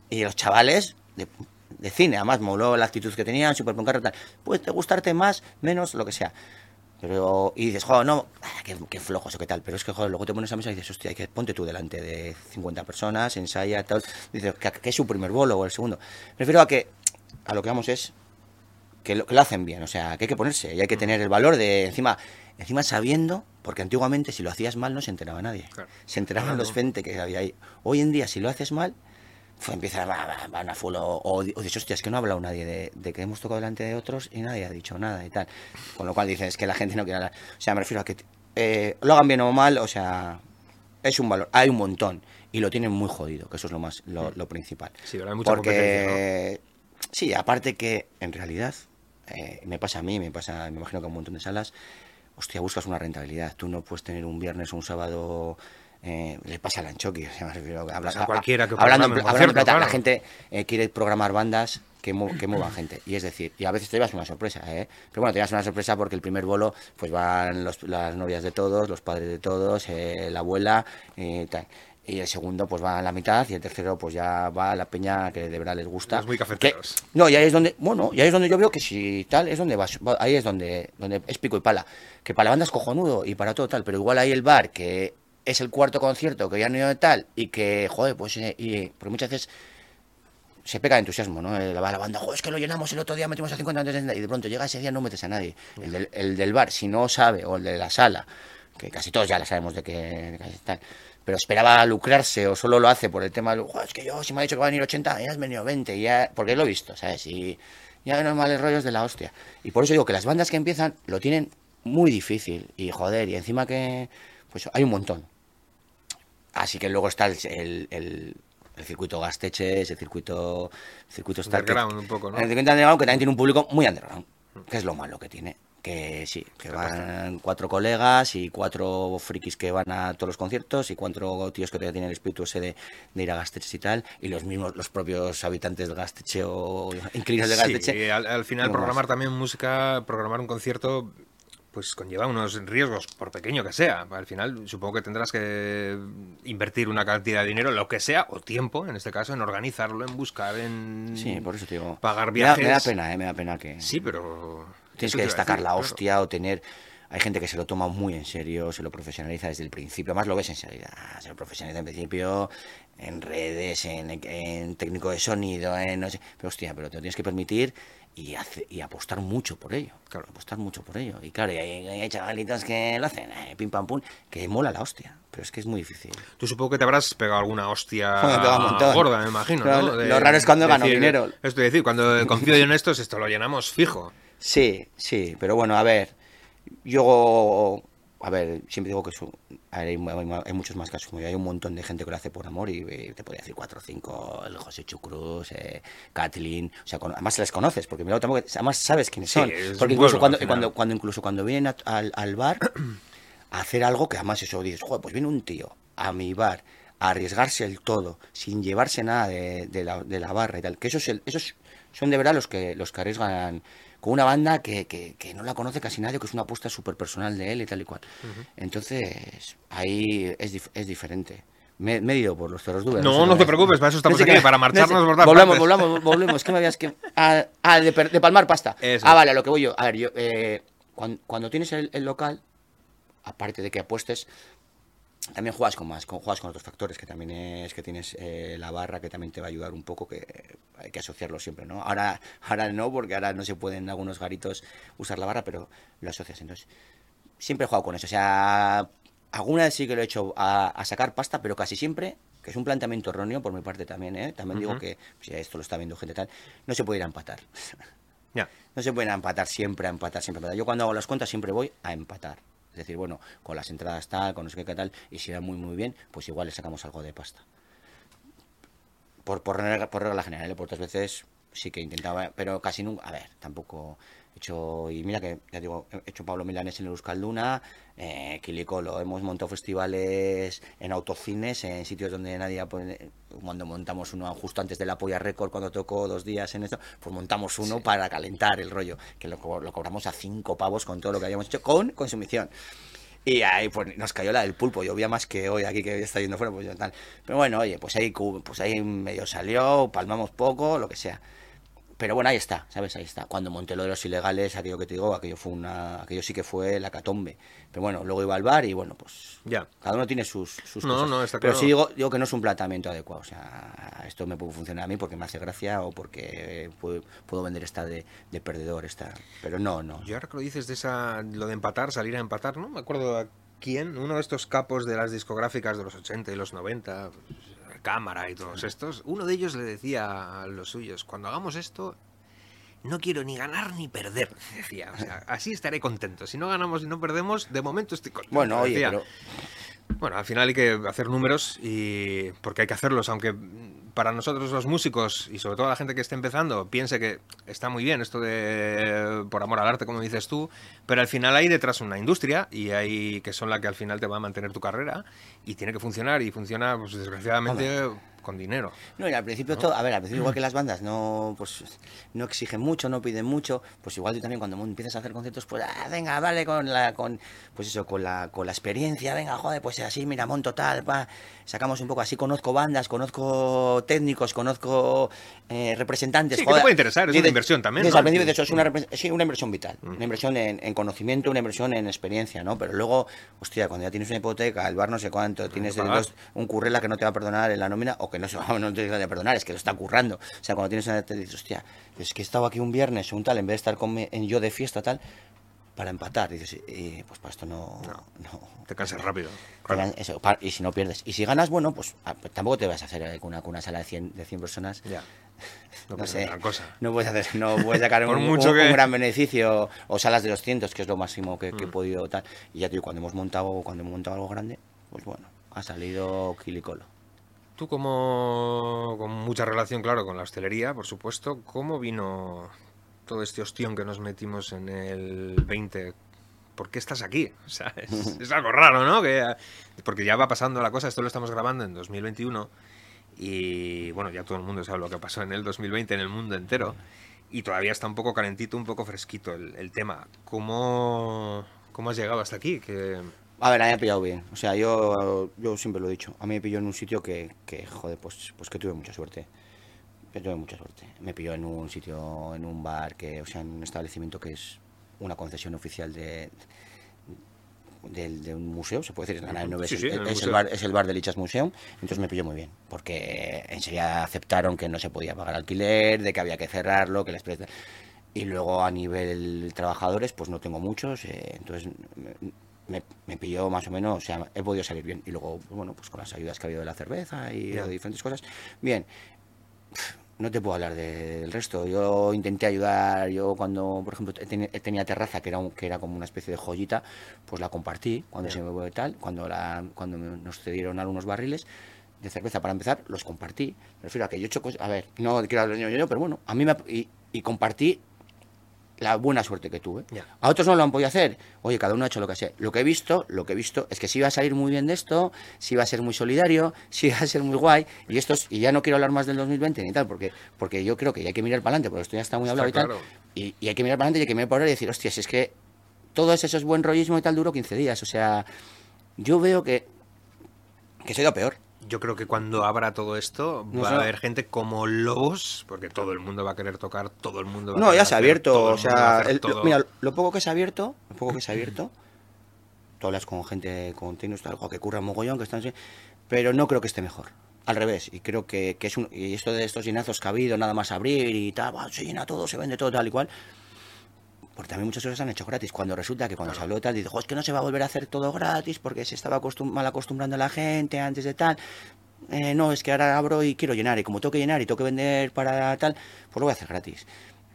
y los chavales de, de cine, además, moló la actitud que tenían, super puncarra, tal. Puede te gustarte más, menos, lo que sea. Pero, y dices, joder, no, ah, qué, qué flojos o qué tal. Pero es que, joder, luego te pones a mesa y dices, hostia, que ponte tú delante de 50 personas, ensaya, tal. Dices, que, que es su primer bolo o el segundo. Prefiero a que, a lo que vamos es, que lo, que lo hacen bien, o sea, que hay que ponerse y hay que tener el valor de, encima, encima sabiendo, porque antiguamente si lo hacías mal no se enteraba nadie. Claro. Se enteraban Claro. los 20 que había ahí. Hoy en día, si lo haces mal, pues empieza va, va, van a full o, o, dices, hostia, es que no ha hablado nadie de, de que hemos tocado delante de otros y nadie ha dicho nada y tal. Con lo cual dices que la gente no quiere hablar. O sea, me refiero a que eh, lo hagan bien o mal, o sea, es un valor. Hay un montón y lo tienen muy jodido, que eso es lo más lo, lo principal. Sí, ahora hay mucha Porque, sí, aparte que en realidad, eh, me pasa a mí, me pasa, me imagino que a un montón de salas, hostia, buscas una rentabilidad. Tú no puedes tener un viernes o un sábado. Eh, le pasa al Anchoqui, o sea, me refiero a, a cualquiera que hablando, pla- hablando plata, la gente eh, quiere programar bandas que, mu- que muevan gente. Y es decir, y a veces te llevas una sorpresa, ¿eh? Pero bueno, te llevas una sorpresa porque el primer bolo, pues van los- las novias de todos, los padres de todos, eh, la abuela, y tal. Y el segundo, pues va a la mitad, y el tercero, pues ya va a la peña que de verdad les gusta. Los muy Que- cafeteros. no, y ahí es donde, bueno, y ahí es donde yo veo que si tal, es donde vas, va- ahí es donde, donde es pico y pala. Que para la banda es cojonudo y para todo tal, pero igual hay el bar que es el cuarto concierto que ya no hay tal y que, joder, pues, eh, y, porque muchas veces se pega de entusiasmo, ¿no? Eh, La, la banda, "Jo, es que lo llenamos el otro día, metimos a 50 antes de- y de pronto llega ese día no metes a nadie. El del, el del bar, si no sabe, o el de la sala, que casi todos ya la sabemos de que de tal, pero esperaba lucrarse o solo lo hace por el tema de, "Jo, es que yo, si me ha dicho que va a venir 80, ya has venido 20, ya, porque lo he visto, ¿sabes? Y ya no males rollos de la hostia. Y por eso digo que las bandas que empiezan lo tienen muy difícil, y joder, y encima que, pues hay un montón. Así que luego está el, el, el- el circuito Gasteches, el circuito, el circuito Star, que- Underground un poco, ¿no? el circuito underground que también tiene un público muy underground, que es lo malo que tiene. Que sí, que van cuatro colegas y cuatro frikis que van a todos los conciertos y cuatro tíos que todavía tienen el espíritu ese de, de ir a Gasteches y tal, y los mismos, los propios habitantes de Gasteche o inquilinos de Gasteche. Sí, al, al final programar más. también música, programar un concierto, pues conlleva unos riesgos, por pequeño que sea. Al final supongo que tendrás que invertir una cantidad de dinero, lo que sea, o tiempo, en este caso, en organizarlo, en buscar, en Sí, por eso te digo. pagar Me da, viajes. me da pena, eh, me da pena que... Sí, pero... Tienes que destacar decir, la claro. hostia o tener... Hay gente que se lo toma muy en serio, se lo profesionaliza desde el principio. Además lo ves enseguida. Se lo profesionaliza en principio en redes, en, en técnico de sonido, en no sé... Pero hostia, pero te lo tienes que permitir y, hace- y apostar mucho por ello. Claro. Apostar mucho por ello. Y claro, y hay, hay chavalitas que lo hacen, eh, pim pam pum, que mola la hostia. Pero es que es muy difícil. Tú supongo que te habrás pegado alguna hostia me gorda, me imagino, Pero ¿no? lo- lo raro es cuando gano decir- dinero. Esto es decir, cuando confío yo en estos, esto lo llenamos fijo. Sí, sí, pero bueno, a ver, yo, a ver, siempre digo que su- ver, hay, hay- hay muchos más casos, como yo, hay un montón de gente que lo hace por amor y, te podría decir cuatro o cinco, el José Chucruz, eh, Kathleen, o sea, con- además se les conoces, porque mira, además sabes quiénes son, es porque incluso cuando, cuando, cuando, incluso cuando vienen a- al, al bar a hacer algo que además eso dices, joder, pues viene un tío a mi bar a arriesgarse el todo, sin llevarse nada de, de la, de la barra y tal, que esos, el- esos son de verdad los que, los que arriesgan con una banda que, que, que no la conoce casi nadie, que es una apuesta súper personal de él y tal y cual. Entonces, ahí es, dif- es diferente. Me, me he ido por los cerros Úbeda, No, sé no cómo te es. preocupes, para eso estamos sé aquí, qué- para no marcharnos sé- por todas Volvamos, volvamos, volvemos. Que me habías que... Ah, ah, de, palmar pasta. Eso ah, vale, a lo que voy yo. A ver, yo... eh, cuan- cuando, tienes el, el local, aparte de que apuestes, también juegas con más, con, juegas con otros factores, que también es que tienes eh, la barra, que también te va a ayudar un poco, que hay que asociarlo siempre, ¿no? Ahora, ahora no, porque ahora no se pueden en algunos garitos usar la barra, pero lo asocias. Entonces, siempre he jugado con eso. O sea, alguna vez sí que lo he hecho a, a sacar pasta, pero casi siempre, que es un planteamiento erróneo por mi parte también, ¿eh? También digo que, si esto lo está viendo gente tal, no se puede ir a empatar. Ya. No se pueden empatar siempre, a empatar siempre. a empatar. Yo cuando hago las cuentas siempre voy a empatar. Es decir, bueno, con las entradas tal, con no sé qué, tal, y si va muy muy bien, pues igual le sacamos algo de pasta. Por, por, regla, por regla general, ¿eh? por otras veces sí que intentaba, pero casi nunca. A ver, tampoco he hecho. Y mira que, ya digo, he hecho Pablo Milanés en el Euskalduna, eh, Quilicolo, hemos montado festivales en autocines, en sitios donde nadie. pone- Cuando montamos uno justo antes de la Polla Record, cuando tocó dos días en esto, pues montamos uno para calentar el rollo, que lo, co- lo cobramos a cinco pavos con todo lo que habíamos hecho, con consumición. Y ahí pues nos cayó la del pulpo, llovía más que hoy aquí que está yendo fuera, pues tal. Pero bueno, oye, pues ahí, pues ahí medio salió, palmamos poco, lo que sea. Pero bueno, ahí está, ¿sabes? Ahí está. Cuando monté lo de los ilegales, aquello que te digo, aquello fue una, aquello sí que fue la catombe. Pero bueno, luego iba al bar y bueno, pues Ya. cada uno tiene sus, sus No, cosas. no, está Pero claro. sí digo, digo que no es un planteamiento adecuado. O sea, esto me puede funcionar a mí porque me hace gracia o porque puedo, puedo vender esta de, de perdedor, esta. Pero no, no. Yo ahora que lo dices de esa, lo de empatar, salir a empatar, ¿no? Me acuerdo a quién, uno de estos capos de las discográficas de los 80 y los 90, pues, cámara y todos estos, uno de ellos le decía a los suyos, cuando hagamos esto, no quiero ni ganar ni perder, decía. O sea, así estaré contento. Si no ganamos y no perdemos, de momento estoy contento. Bueno, oye, decía. pero Bueno, al final hay que hacer números y porque hay que hacerlos, aunque para nosotros los músicos y sobre todo la gente que esté empezando piense que está muy bien esto de por amor al arte, como dices tú, pero al final hay detrás una industria y hay que son la que al final te va a mantener tu carrera y tiene que funcionar y funciona, pues desgraciadamente, con dinero. No, y al principio todo, a ver, al principio igual que las bandas no pues no exigen mucho, no piden mucho, pues igual tú también cuando empiezas a hacer conciertos, pues ah, venga, vale con la con pues eso, con la con la experiencia, venga, joder, pues así, mira, monto tal, pa, sacamos un poco así, conozco bandas, conozco técnicos, conozco eh, representantes, Sí, que te joder. puede interesar, es una inversión también, ¿no? al principio dices, eso es una, repre- sí, una inversión vital, una inversión en, en conocimiento, una inversión en experiencia, ¿no? Pero luego, hostia, cuando ya tienes una hipoteca, el bar no sé cuánto, tienes el pagar. dos- un currela que no te va a perdonar en la nómina o que que no, no te digo de perdonar, es que lo está currando. O sea, cuando tienes una te dices, hostia, es que he estado aquí un viernes o un tal, en vez de estar con me- en yo de fiesta tal, para empatar. Y dices, eh, pues para esto no. No. no. Te cansas rápido. Eso, y si no pierdes. Y si ganas, bueno, pues ah, pues tampoco te vas a hacer con una, con una sala de 100, de 100 personas. Ya. No, No sé. cosa. No puedes hacer, no puedes sacar un, mucho un- que- un gran beneficio o salas de 200, que es lo máximo que, que he Mm. podido tal. Y ya te digo, cuando hemos montado, cuando hemos montado algo grande, pues bueno, ha salido quilicolo. Tú como con mucha relación, claro, con la hostelería, por supuesto, ¿cómo vino todo este ostión que nos metimos en el 20? ¿Por qué estás aquí? O sea, es, es algo raro, ¿no? Que, porque ya va pasando la cosa, esto lo estamos grabando en 2021 y bueno, ya todo el mundo sabe lo que pasó en el 2020 en el mundo entero y todavía está un poco calentito, un poco fresquito el, el tema. ¿Cómo, ¿Cómo has llegado hasta aquí? Que, A ver, a mí me ha pillado bien. O sea, yo, yo siempre lo he dicho. A mí me pilló en un sitio que, que, joder, pues, pues que tuve mucha suerte. Tuve mucha suerte. Me pilló en un sitio, en un bar, que, o sea, en un establecimiento que es una concesión oficial de, del- de, un museo, se puede decir, es la nave nueve, Sí, es, sí, el- en el es museo. el bar, es el bar del Lichas Museum, entonces me pilló muy bien, porque enseguida aceptaron que no se podía pagar alquiler, de que había que cerrarlo, que les presta- y luego a nivel trabajadores, pues no tengo muchos, eh, entonces me, me- pilló más o menos, o sea, he podido salir bien. Y luego, bueno, pues con las ayudas que ha habido de la cerveza y de diferentes cosas, bien. No te puedo hablar de- del resto. Yo intenté ayudar, yo cuando, por ejemplo, ten- tenía terraza, que era, un- que era como una especie de joyita, pues la compartí cuando se me fue tal, cuando, la, cuando me- nos cedieron algunos barriles de cerveza para empezar, los compartí. Me refiero a que yo he hecho cosas, a ver, no quiero hablar de yo, yo, pero bueno, a mí me, y, y compartí la buena suerte que tuve. A otros no lo han podido hacer. Oye, cada uno ha hecho lo que sea. Lo que he visto, lo que he visto es que sí iba a salir muy bien de esto, sí iba a ser muy solidario, sí iba a ser muy guay. Y esto es- y ya no quiero hablar más del 2020 ni tal, porque, porque yo creo que ya hay que mirar para adelante, porque esto ya está muy Está hablado y tal. Y, y hay que mirar para adelante y hay que mirar para ahora y decir, hostia, si es que todo eso es buen rollismo y tal duró 15 días. O sea, yo veo que, que se ha ido peor. Yo creo que cuando abra todo esto No va a haber gente como lobos, porque todo el mundo va a querer tocar, todo el mundo va a No, ya se ha abierto. O sea, el- lo- mira, lo poco que se ha abierto, lo poco que se ha abierto, tú hablas con gente, con tal, jo, que curra mogollón, que están así, pero no creo que esté mejor. Al revés, y creo que, que es un. Y esto de estos llenazos que ha habido, nada más abrir y tal, se llena todo, se vende todo, tal y cual. Porque también muchas cosas se han hecho gratis. Cuando resulta que cuando se habló tal, dice, "Jo, es que no se va a volver a hacer todo gratis porque se estaba acostum- mal acostumbrando a la gente antes de tal. Eh, no, es que ahora abro y quiero llenar, y como tengo que llenar y tengo que vender para tal, pues lo voy a hacer gratis.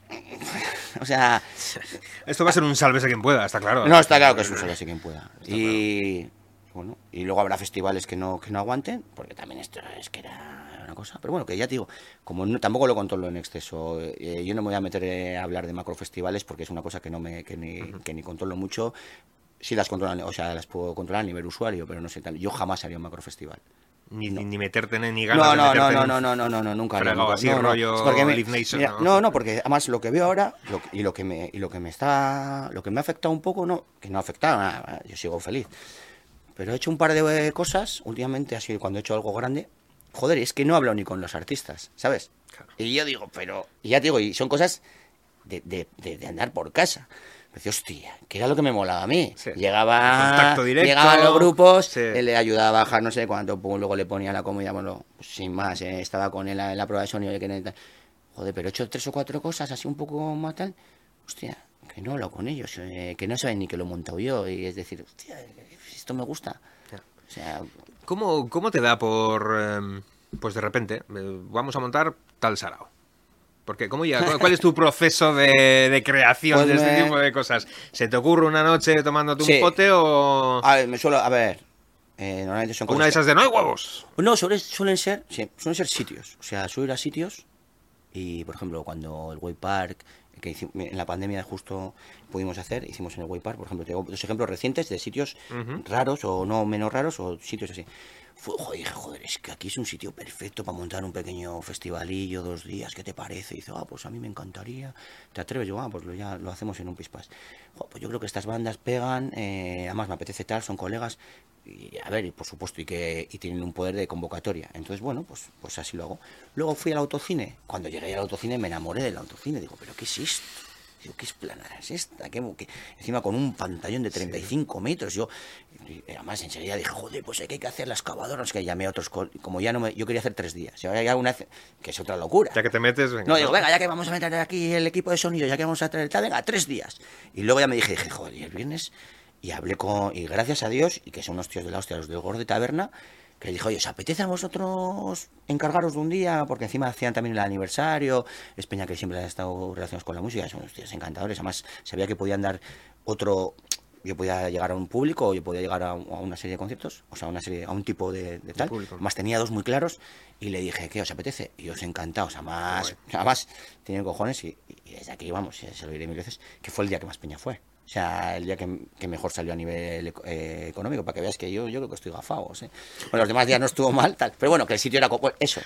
o sea, Esto va a ser un salves a quien pueda, está claro. no está claro que es un solo así quien pueda. Está Y bueno, y luego habrá festivales que no, que no aguanten, porque también esto es que era una cosa. Pero bueno, que ya te digo, como no- tampoco lo controlo en exceso, eh, yo no me voy a meter eh, a hablar de macrofestivales porque es una cosa que no me, que ni, que ni controlo mucho. Sí las controlan, o sea, las puedo controlar a nivel usuario, pero no sé tal. Yo jamás haría un macrofestival. Ni, ni- ni meterte en ni ganas No, de no, no, meterte no, no, no, no, no, no, nunca. así, no, no. rollo porque me- Nation, mira, ¿no? no, no, porque además lo que veo ahora lo y lo que me y lo que me está lo que me ha afectado un poco no, que no ha afectado, nada, yo sigo feliz. Pero he hecho un par de eh, cosas últimamente, así cuando he hecho algo grande. Joder, es que no hablo ni con los artistas, ¿sabes? Claro. Y yo digo, pero y ya te digo, y son cosas de, de, de- de andar por casa. Me decía, hostia, que era lo que me molaba a mí. Sí. Llegaba, directo. llegaban los grupos, Sí. él le ayudaba a bajar no sé cuánto, pues luego le ponía la comida, bueno, pues sin más, eh, estaba con él en la prueba de sonido, que joder, pero he hecho tres o cuatro cosas así un poco más tal, hostia, que no hablo con ellos, eh, que no saben ni que lo he montado yo, y es decir, hostia, esto me gusta. O sea, ¿Cómo, ¿Cómo te da por, em, pues de repente, eh, vamos a montar tal sarao? Porque, ¿cómo ya, cuál, es tu proceso de, de creación Pues de este me- tipo de cosas? ¿Se te ocurre una noche tomándote Sí. un pote o a ver, me suelo, a ver, eh, normalmente son o una cosas de esas de no hay huevos? No, suelen, suelen ser, sí, suelen ser sitios. O sea, suelo ir a sitios y, por ejemplo, cuando el Way Park, que hici- en la pandemia justo pudimos hacer, hicimos en el Way Park, por ejemplo, tengo dos ejemplos recientes de sitios raros o no menos raros o sitios así. Fue, joder, joder, es que aquí es un sitio perfecto para montar un pequeño festivalillo, dos días, ¿qué te parece? Y dice, ah, pues a mí me encantaría. ¿Te atreves? Yo, ah, pues lo, ya lo hacemos en un pispas. Jo, pues yo creo que estas bandas pegan, eh, además me apetece tal, son colegas, y a ver, y por supuesto, y que y tienen un poder de convocatoria. Entonces, bueno, pues, pues así lo hago. Luego fui al autocine. Cuando llegué al autocine me enamoré del autocine. Digo, ¿pero qué es esto? Digo, ¿qué esplanada es esta? ¿Qué, qué? Encima con un pantallón de 35 metros. Yo, además, enseguida dije, joder, pues hay que hacer las excavadoras. Que llamé a otros, co- como ya no me, yo quería hacer tres días. Y ahora ya una, que es otra locura. Ya que te metes, venga. No, digo, venga, ya que vamos a meter aquí el equipo de sonido, ya que vamos a traer tal, venga, tres días. Y luego ya me dije, dije, joder, y el viernes, y hablé con, y gracias a Dios, y que son unos tíos de la hostia, los del Gordo Taberna, que les dije, oye, ¿os apetece a vosotros encargaros de un día? Porque encima hacían también el aniversario, es Peña que siempre ha estado relacionados con la música, son unos tíos encantadores, además sabía que podían dar otro... Yo podía llegar a un público, o yo podía llegar a, una serie de conciertos, o sea, una serie, a un tipo de, de tal. público. Más tenía dos muy claros y le dije, ¿qué os apetece? Y os encantados, además, además tienen cojones y, y desde aquí, vamos, se lo diré mil veces, que fue el día que más peña fue. O sea, el día que, que mejor salió a nivel eh, económico, para que veas que yo, yo creo que estoy gafado. ¿eh? Bueno, los demás días no estuvo mal, tal. Pero bueno, que el sitio era como eso.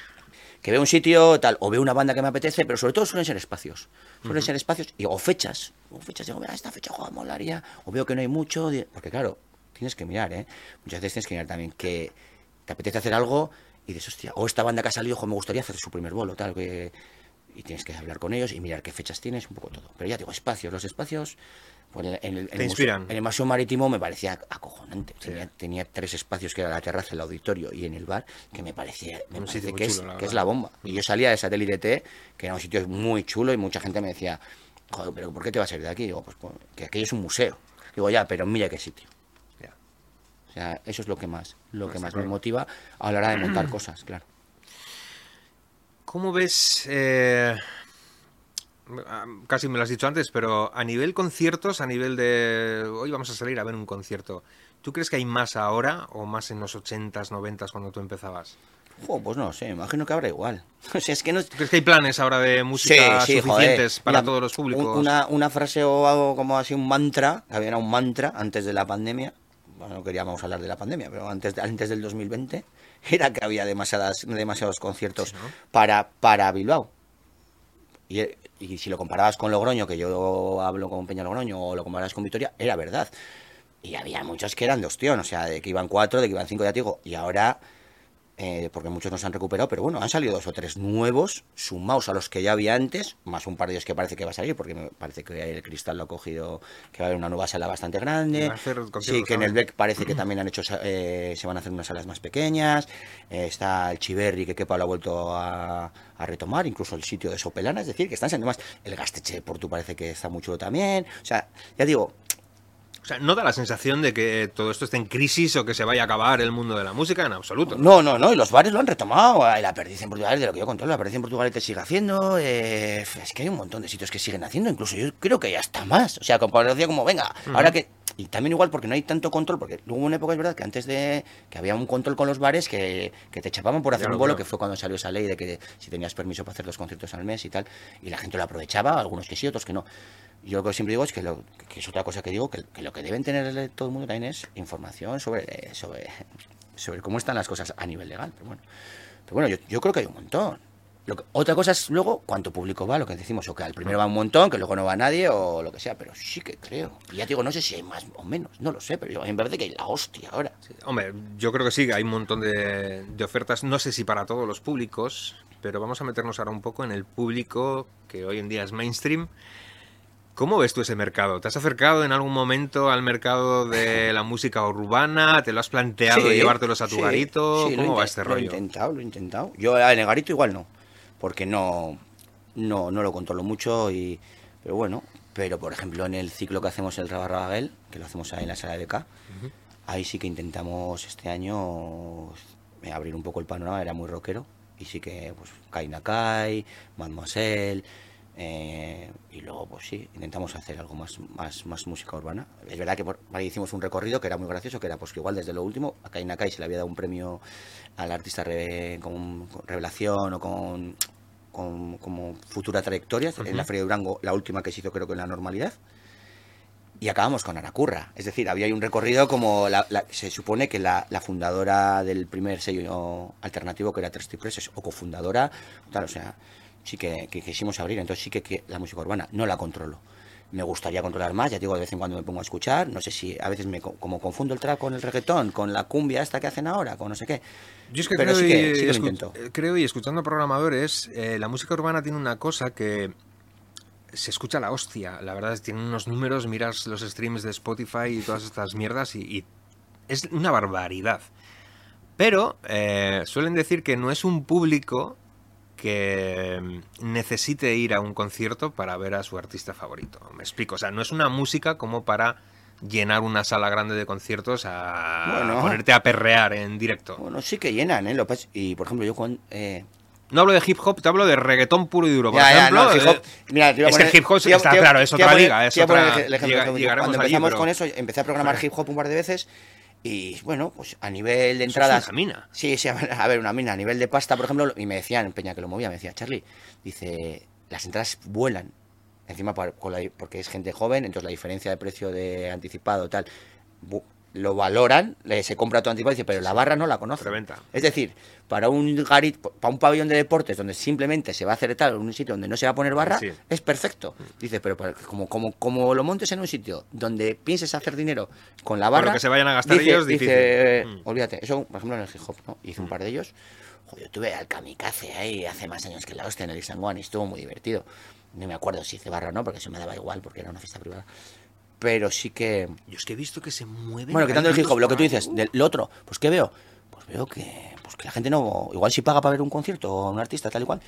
Que veo un sitio tal, o veo una banda que me apetece, pero sobre todo suelen ser espacios. Suelen ser espacios y, o fechas. O fechas, digo, mira, esta fecha, joder, molaría. O veo que no hay mucho. Porque claro, tienes que mirar, ¿eh? Muchas veces tienes que mirar también que te apetece hacer algo y dices, hostia, o esta banda que ha salido, ojo, me gustaría hacer su primer bolo, tal, que... Y tienes que hablar con ellos y mirar qué fechas tienes, un poco todo. Pero ya digo, espacios, los espacios... Pues en el, en el museo- inspiran. en el Museo Marítimo me parecía acojonante. Tenía, tenía tres espacios, que era la terraza, el auditorio y en el bar, que me parecía me parece que, es, la que es verdad. la bomba. Y yo salía de Satélite T, que era un sitio muy chulo y mucha gente me decía, joder, pero ¿por qué te vas a ir de aquí? Digo, pues, pues, que aquello es un museo. Digo, ya, pero mira qué sitio. O sea, eso es lo que más, lo que más claro. me motiva a la hora de montar cosas, claro. ¿Cómo ves? eh, casi me lo has dicho antes, pero a nivel conciertos, a nivel de hoy vamos a salir a ver un concierto. ¿Tú crees que hay más ahora o más en los 80s, 90s cuando tú empezabas? Pues no sé, imagino que habrá igual. O sea, es que no, ¿Tú crees que hay planes ahora de música Sí, sí, suficientes joder. para Mira, todos los públicos? un- Una, una frase o algo como así, un mantra, que había un mantra antes de la pandemia, bueno, no queríamos hablar de la pandemia, pero antes, antes del 2020, era que había demasiadas, demasiados conciertos Sí, ¿no? para, para Bilbao. Y, y si lo comparabas con Logroño, que yo hablo con Peña Logroño, o lo comparabas con Vitoria, era verdad. Y había muchos que eran de ostión, o sea, de que iban cuatro, de que iban cinco, ya te digo, y ahora eh, porque muchos no se han recuperado, pero bueno, han salido dos o tres nuevos, sumados a los que ya había antes, más un par de ellos que parece que va a salir, porque me parece que el Cristal lo ha cogido, que va a haber una nueva sala bastante grande. Sí, que en el. BEC parece que también han hecho, eh, se van a hacer unas salas más pequeñas. Eh, está el Chiverri, que Kepa lo ha vuelto a, a retomar, incluso el sitio de Sopelana, es decir, que están siendo más. El Gasteche por tu parece que está muy chulo también. O sea, ya digo, O sea, no da la sensación de que todo esto esté en crisis o que se vaya a acabar el mundo de la música en absoluto. No, no, no, y los bares lo han retomado. eh, La perdiz en Portugal, de lo que yo controlo, la perdiz en Portugal te sigue haciendo. eh, es que hay un montón de sitios que siguen haciendo, incluso yo creo que ya está más. O sea, como decía, como venga, ahora que. Y también igual porque no hay tanto control, porque hubo una época, es verdad, que antes de. que había un control con los bares que, que te chapaban por hacer Claro, un bolo, claro. que fue cuando salió esa ley de que si tenías permiso para hacer dos conciertos al mes y tal, y la gente lo aprovechaba, algunos que sí, otros que no. Yo lo que siempre digo es que, lo, que es otra cosa que digo, que, que lo que deben tener todo el mundo también es información sobre, sobre, sobre cómo están las cosas a nivel legal. Pero bueno, pero bueno yo, yo creo que hay un montón. Lo que- otra cosa es luego cuánto público va, lo que decimos, o que al primero va un montón, que luego no va nadie, o lo que sea, pero sí que creo. Y ya te digo, no sé si hay más o menos, no lo sé, pero yo, a mí me parece que hay la hostia ahora. Hombre, yo creo que sí, hay un montón de, de ofertas, no sé si para todos los públicos, pero vamos a meternos ahora un poco en el público que hoy en día es mainstream. ¿Cómo ves tú ese mercado? ¿Te has acercado en algún momento al mercado de la música urbana? ¿Te lo has planteado Sí, llevártelos a tu sí, garito? sí, ¿Cómo va este Lo he rollo? intentado, lo he intentado. Yo en el garito igual no, porque no, no, no lo controlo mucho, y, pero bueno. Pero por ejemplo en el ciclo que hacemos el Rabarrabaguel, que lo hacemos ahí en la sala de BK, ahí sí que intentamos este año eh, abrir un poco el panorama, era muy rockero, y sí que pues Kai Nakai, Mademoiselle, eh, y luego, pues sí, intentamos hacer algo más, más, más música urbana. Es verdad que por, ahí hicimos un recorrido que era muy gracioso, que era pues que igual desde lo último, a Kai Nakai se le había dado un premio al artista re- con, con revelación o con, con como futura trayectoria, en la Feria de Durango, la última que se hizo creo que en la normalidad. Y acabamos con Aracurra. Es decir, había un recorrido como la- la- se supone que la, la fundadora del primer sello alternativo, que era Tres Cipreses, o cofundadora, tal, o sea, sí que, que quisimos abrir. Entonces sí que, que la música urbana no la controlo. Me gustaría controlar más, ya digo, de vez en cuando me pongo a escuchar. No sé si a veces me co- como confundo el trap con el reggaetón, con la cumbia esta que hacen ahora, con no sé qué. Yo es que Pero creo, sí que- y, sí lo intento. creo y escuchando programadores, eh, la música urbana tiene una cosa que se escucha la hostia. La verdad es que tienen unos números, miras los streams de Spotify y todas estas mierdas y, y es una barbaridad. Pero eh, suelen decir que no es un público que mm, necesite ir a un concierto para ver a su artista favorito. Me explico, o sea, no es una música como para llenar una sala grande de conciertos a Bueno. ponerte a perrear en directo. Bueno, sí que llenan, ¿eh? Lo y por ejemplo, yo cuando. eh, No hablo de hip hop, te hablo de reggaetón puro y duro. Por ya, ya, ejemplo, no, el hip hop. eh, Mira, es que el hip hop está claro, es iba otra poner- liga. Es otra, el ejemplo, llega- ejemplo. Cuando allí, empezamos pero- con eso, empecé a programar hip hop un par de veces y bueno, pues a nivel de Eso es entradas. una mina. Sí, sí, a ver, una mina. A nivel de pasta, por ejemplo, y me decían, Peña que lo movía, me decía, Charlie, dice, las entradas vuelan. Encima, por- con la- porque es gente joven, entonces la diferencia de precio de anticipado tal, lo valoran, le- se compra anticipado, dice, pero la barra no la conoce. Preventa. Es decir, para un garit, para un pabellón de deportes donde simplemente se va a hacer tal, en un sitio donde no se va a poner barra, Sí. es perfecto. Dice, pero para- como, como, como lo montes en un sitio donde pienses hacer dinero con la barra. que se vayan a gastar dice- ellos, dice, difícil. eh, Mm. Olvídate, eso, por ejemplo, en el hip hop, ¿no? Hice un par de ellos. Joder, yo tuve al kamikaze ahí hace más años que la hostia en el San Juan y estuvo muy divertido. No me acuerdo si hice barra o no, porque eso me daba igual, porque era una fiesta privada. Pero sí que. Yo es que he visto que se mueven. Bueno, quitando el hip hop, lo que tú dices, del lo otro, pues ¿qué veo? Pues veo que, pues que la gente no, igual sí paga para ver un concierto o un artista tal y cual,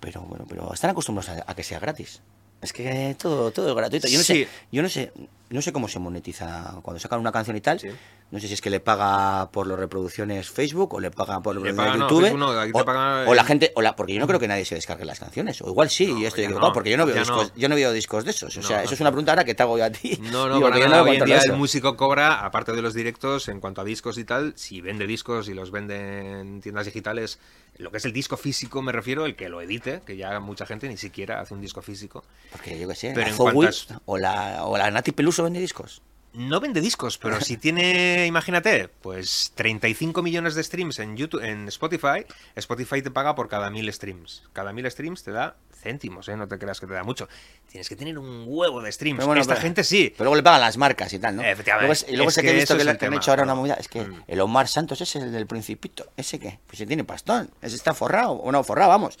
pero bueno, pero están acostumbrados a, a que sea gratis. Es que todo, todo es gratuito. Yo no Sí. sé, yo no sé, no sé cómo se monetiza cuando sacan una canción y tal. Sí. No sé si es que le paga por las reproducciones Facebook o le paga por Le paga, YouTube. No, o, paga o la gente, o la, porque yo no creo que nadie se descargue las canciones. O igual sí, No, y estoy equivocado, porque yo no veo discos, no. yo no veo discos de esos. O sea, eso es una pregunta ahora que te hago yo a ti. No, no, Digo, para yo nada. Hoy en día el músico cobra, aparte de los directos, en cuanto a discos y tal, si vende discos y los vende en tiendas digitales, lo que es el disco físico me refiero, el que lo edite, que ya mucha gente ni siquiera hace un disco físico. Porque yo qué sé, Pero la en cuantas- o la, o la Nati Peluso vende discos. No vende discos, pero si tiene, imagínate, pues 35 millones de streams en YouTube, en Spotify, Spotify te paga por cada mil streams. Cada mil streams te da céntimos, ¿eh? No te creas que te da mucho. Tienes que tener un huevo de streams. Pero bueno, Esta pero- gente sí. Pero luego le pagan las marcas y tal, ¿no? Efectivamente. Luego es- y luego Es sé que, que he visto que, le- han hecho ahora ¿no? una movida. Es que Mm. el Omar Santos es el del Principito. ¿Ese qué? Pues se tiene pastón. Ese está forrado. O no, forrado, vamos.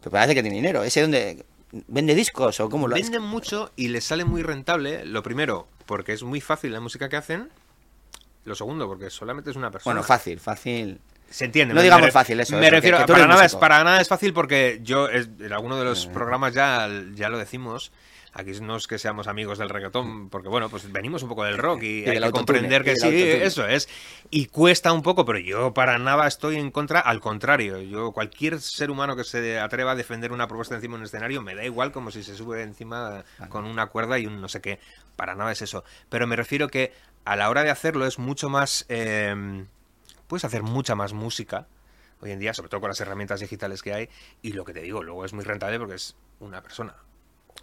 Pero parece que tiene dinero. ¿Ese donde vende discos o cómo lo hace? Venden mucho y les sale muy rentable. Lo primero, porque es muy fácil la música que hacen. Lo segundo, porque solamente es una persona. Bueno, fácil, fácil. Se entiende. No digamos fácil eso, Me eso, que- refiero, que tú para, nada es, para nada es fácil porque yo es- en alguno de los Eh. programas ya, ya lo decimos. Aquí no es que seamos amigos del reggaetón, porque bueno, pues venimos un poco del rock y, Y hay que comprender que sí, eso es. Y cuesta un poco, pero yo para nada estoy en contra, al contrario. Yo, cualquier ser humano que se atreva a defender una propuesta encima de un escenario, me da igual como si se sube encima con una cuerda y un no sé qué. Para nada es eso. Pero me refiero que a la hora de hacerlo es mucho más... eh, puedes hacer mucha más música hoy en día, sobre todo con las herramientas digitales que hay. Y lo que te digo, luego es muy rentable porque es una persona.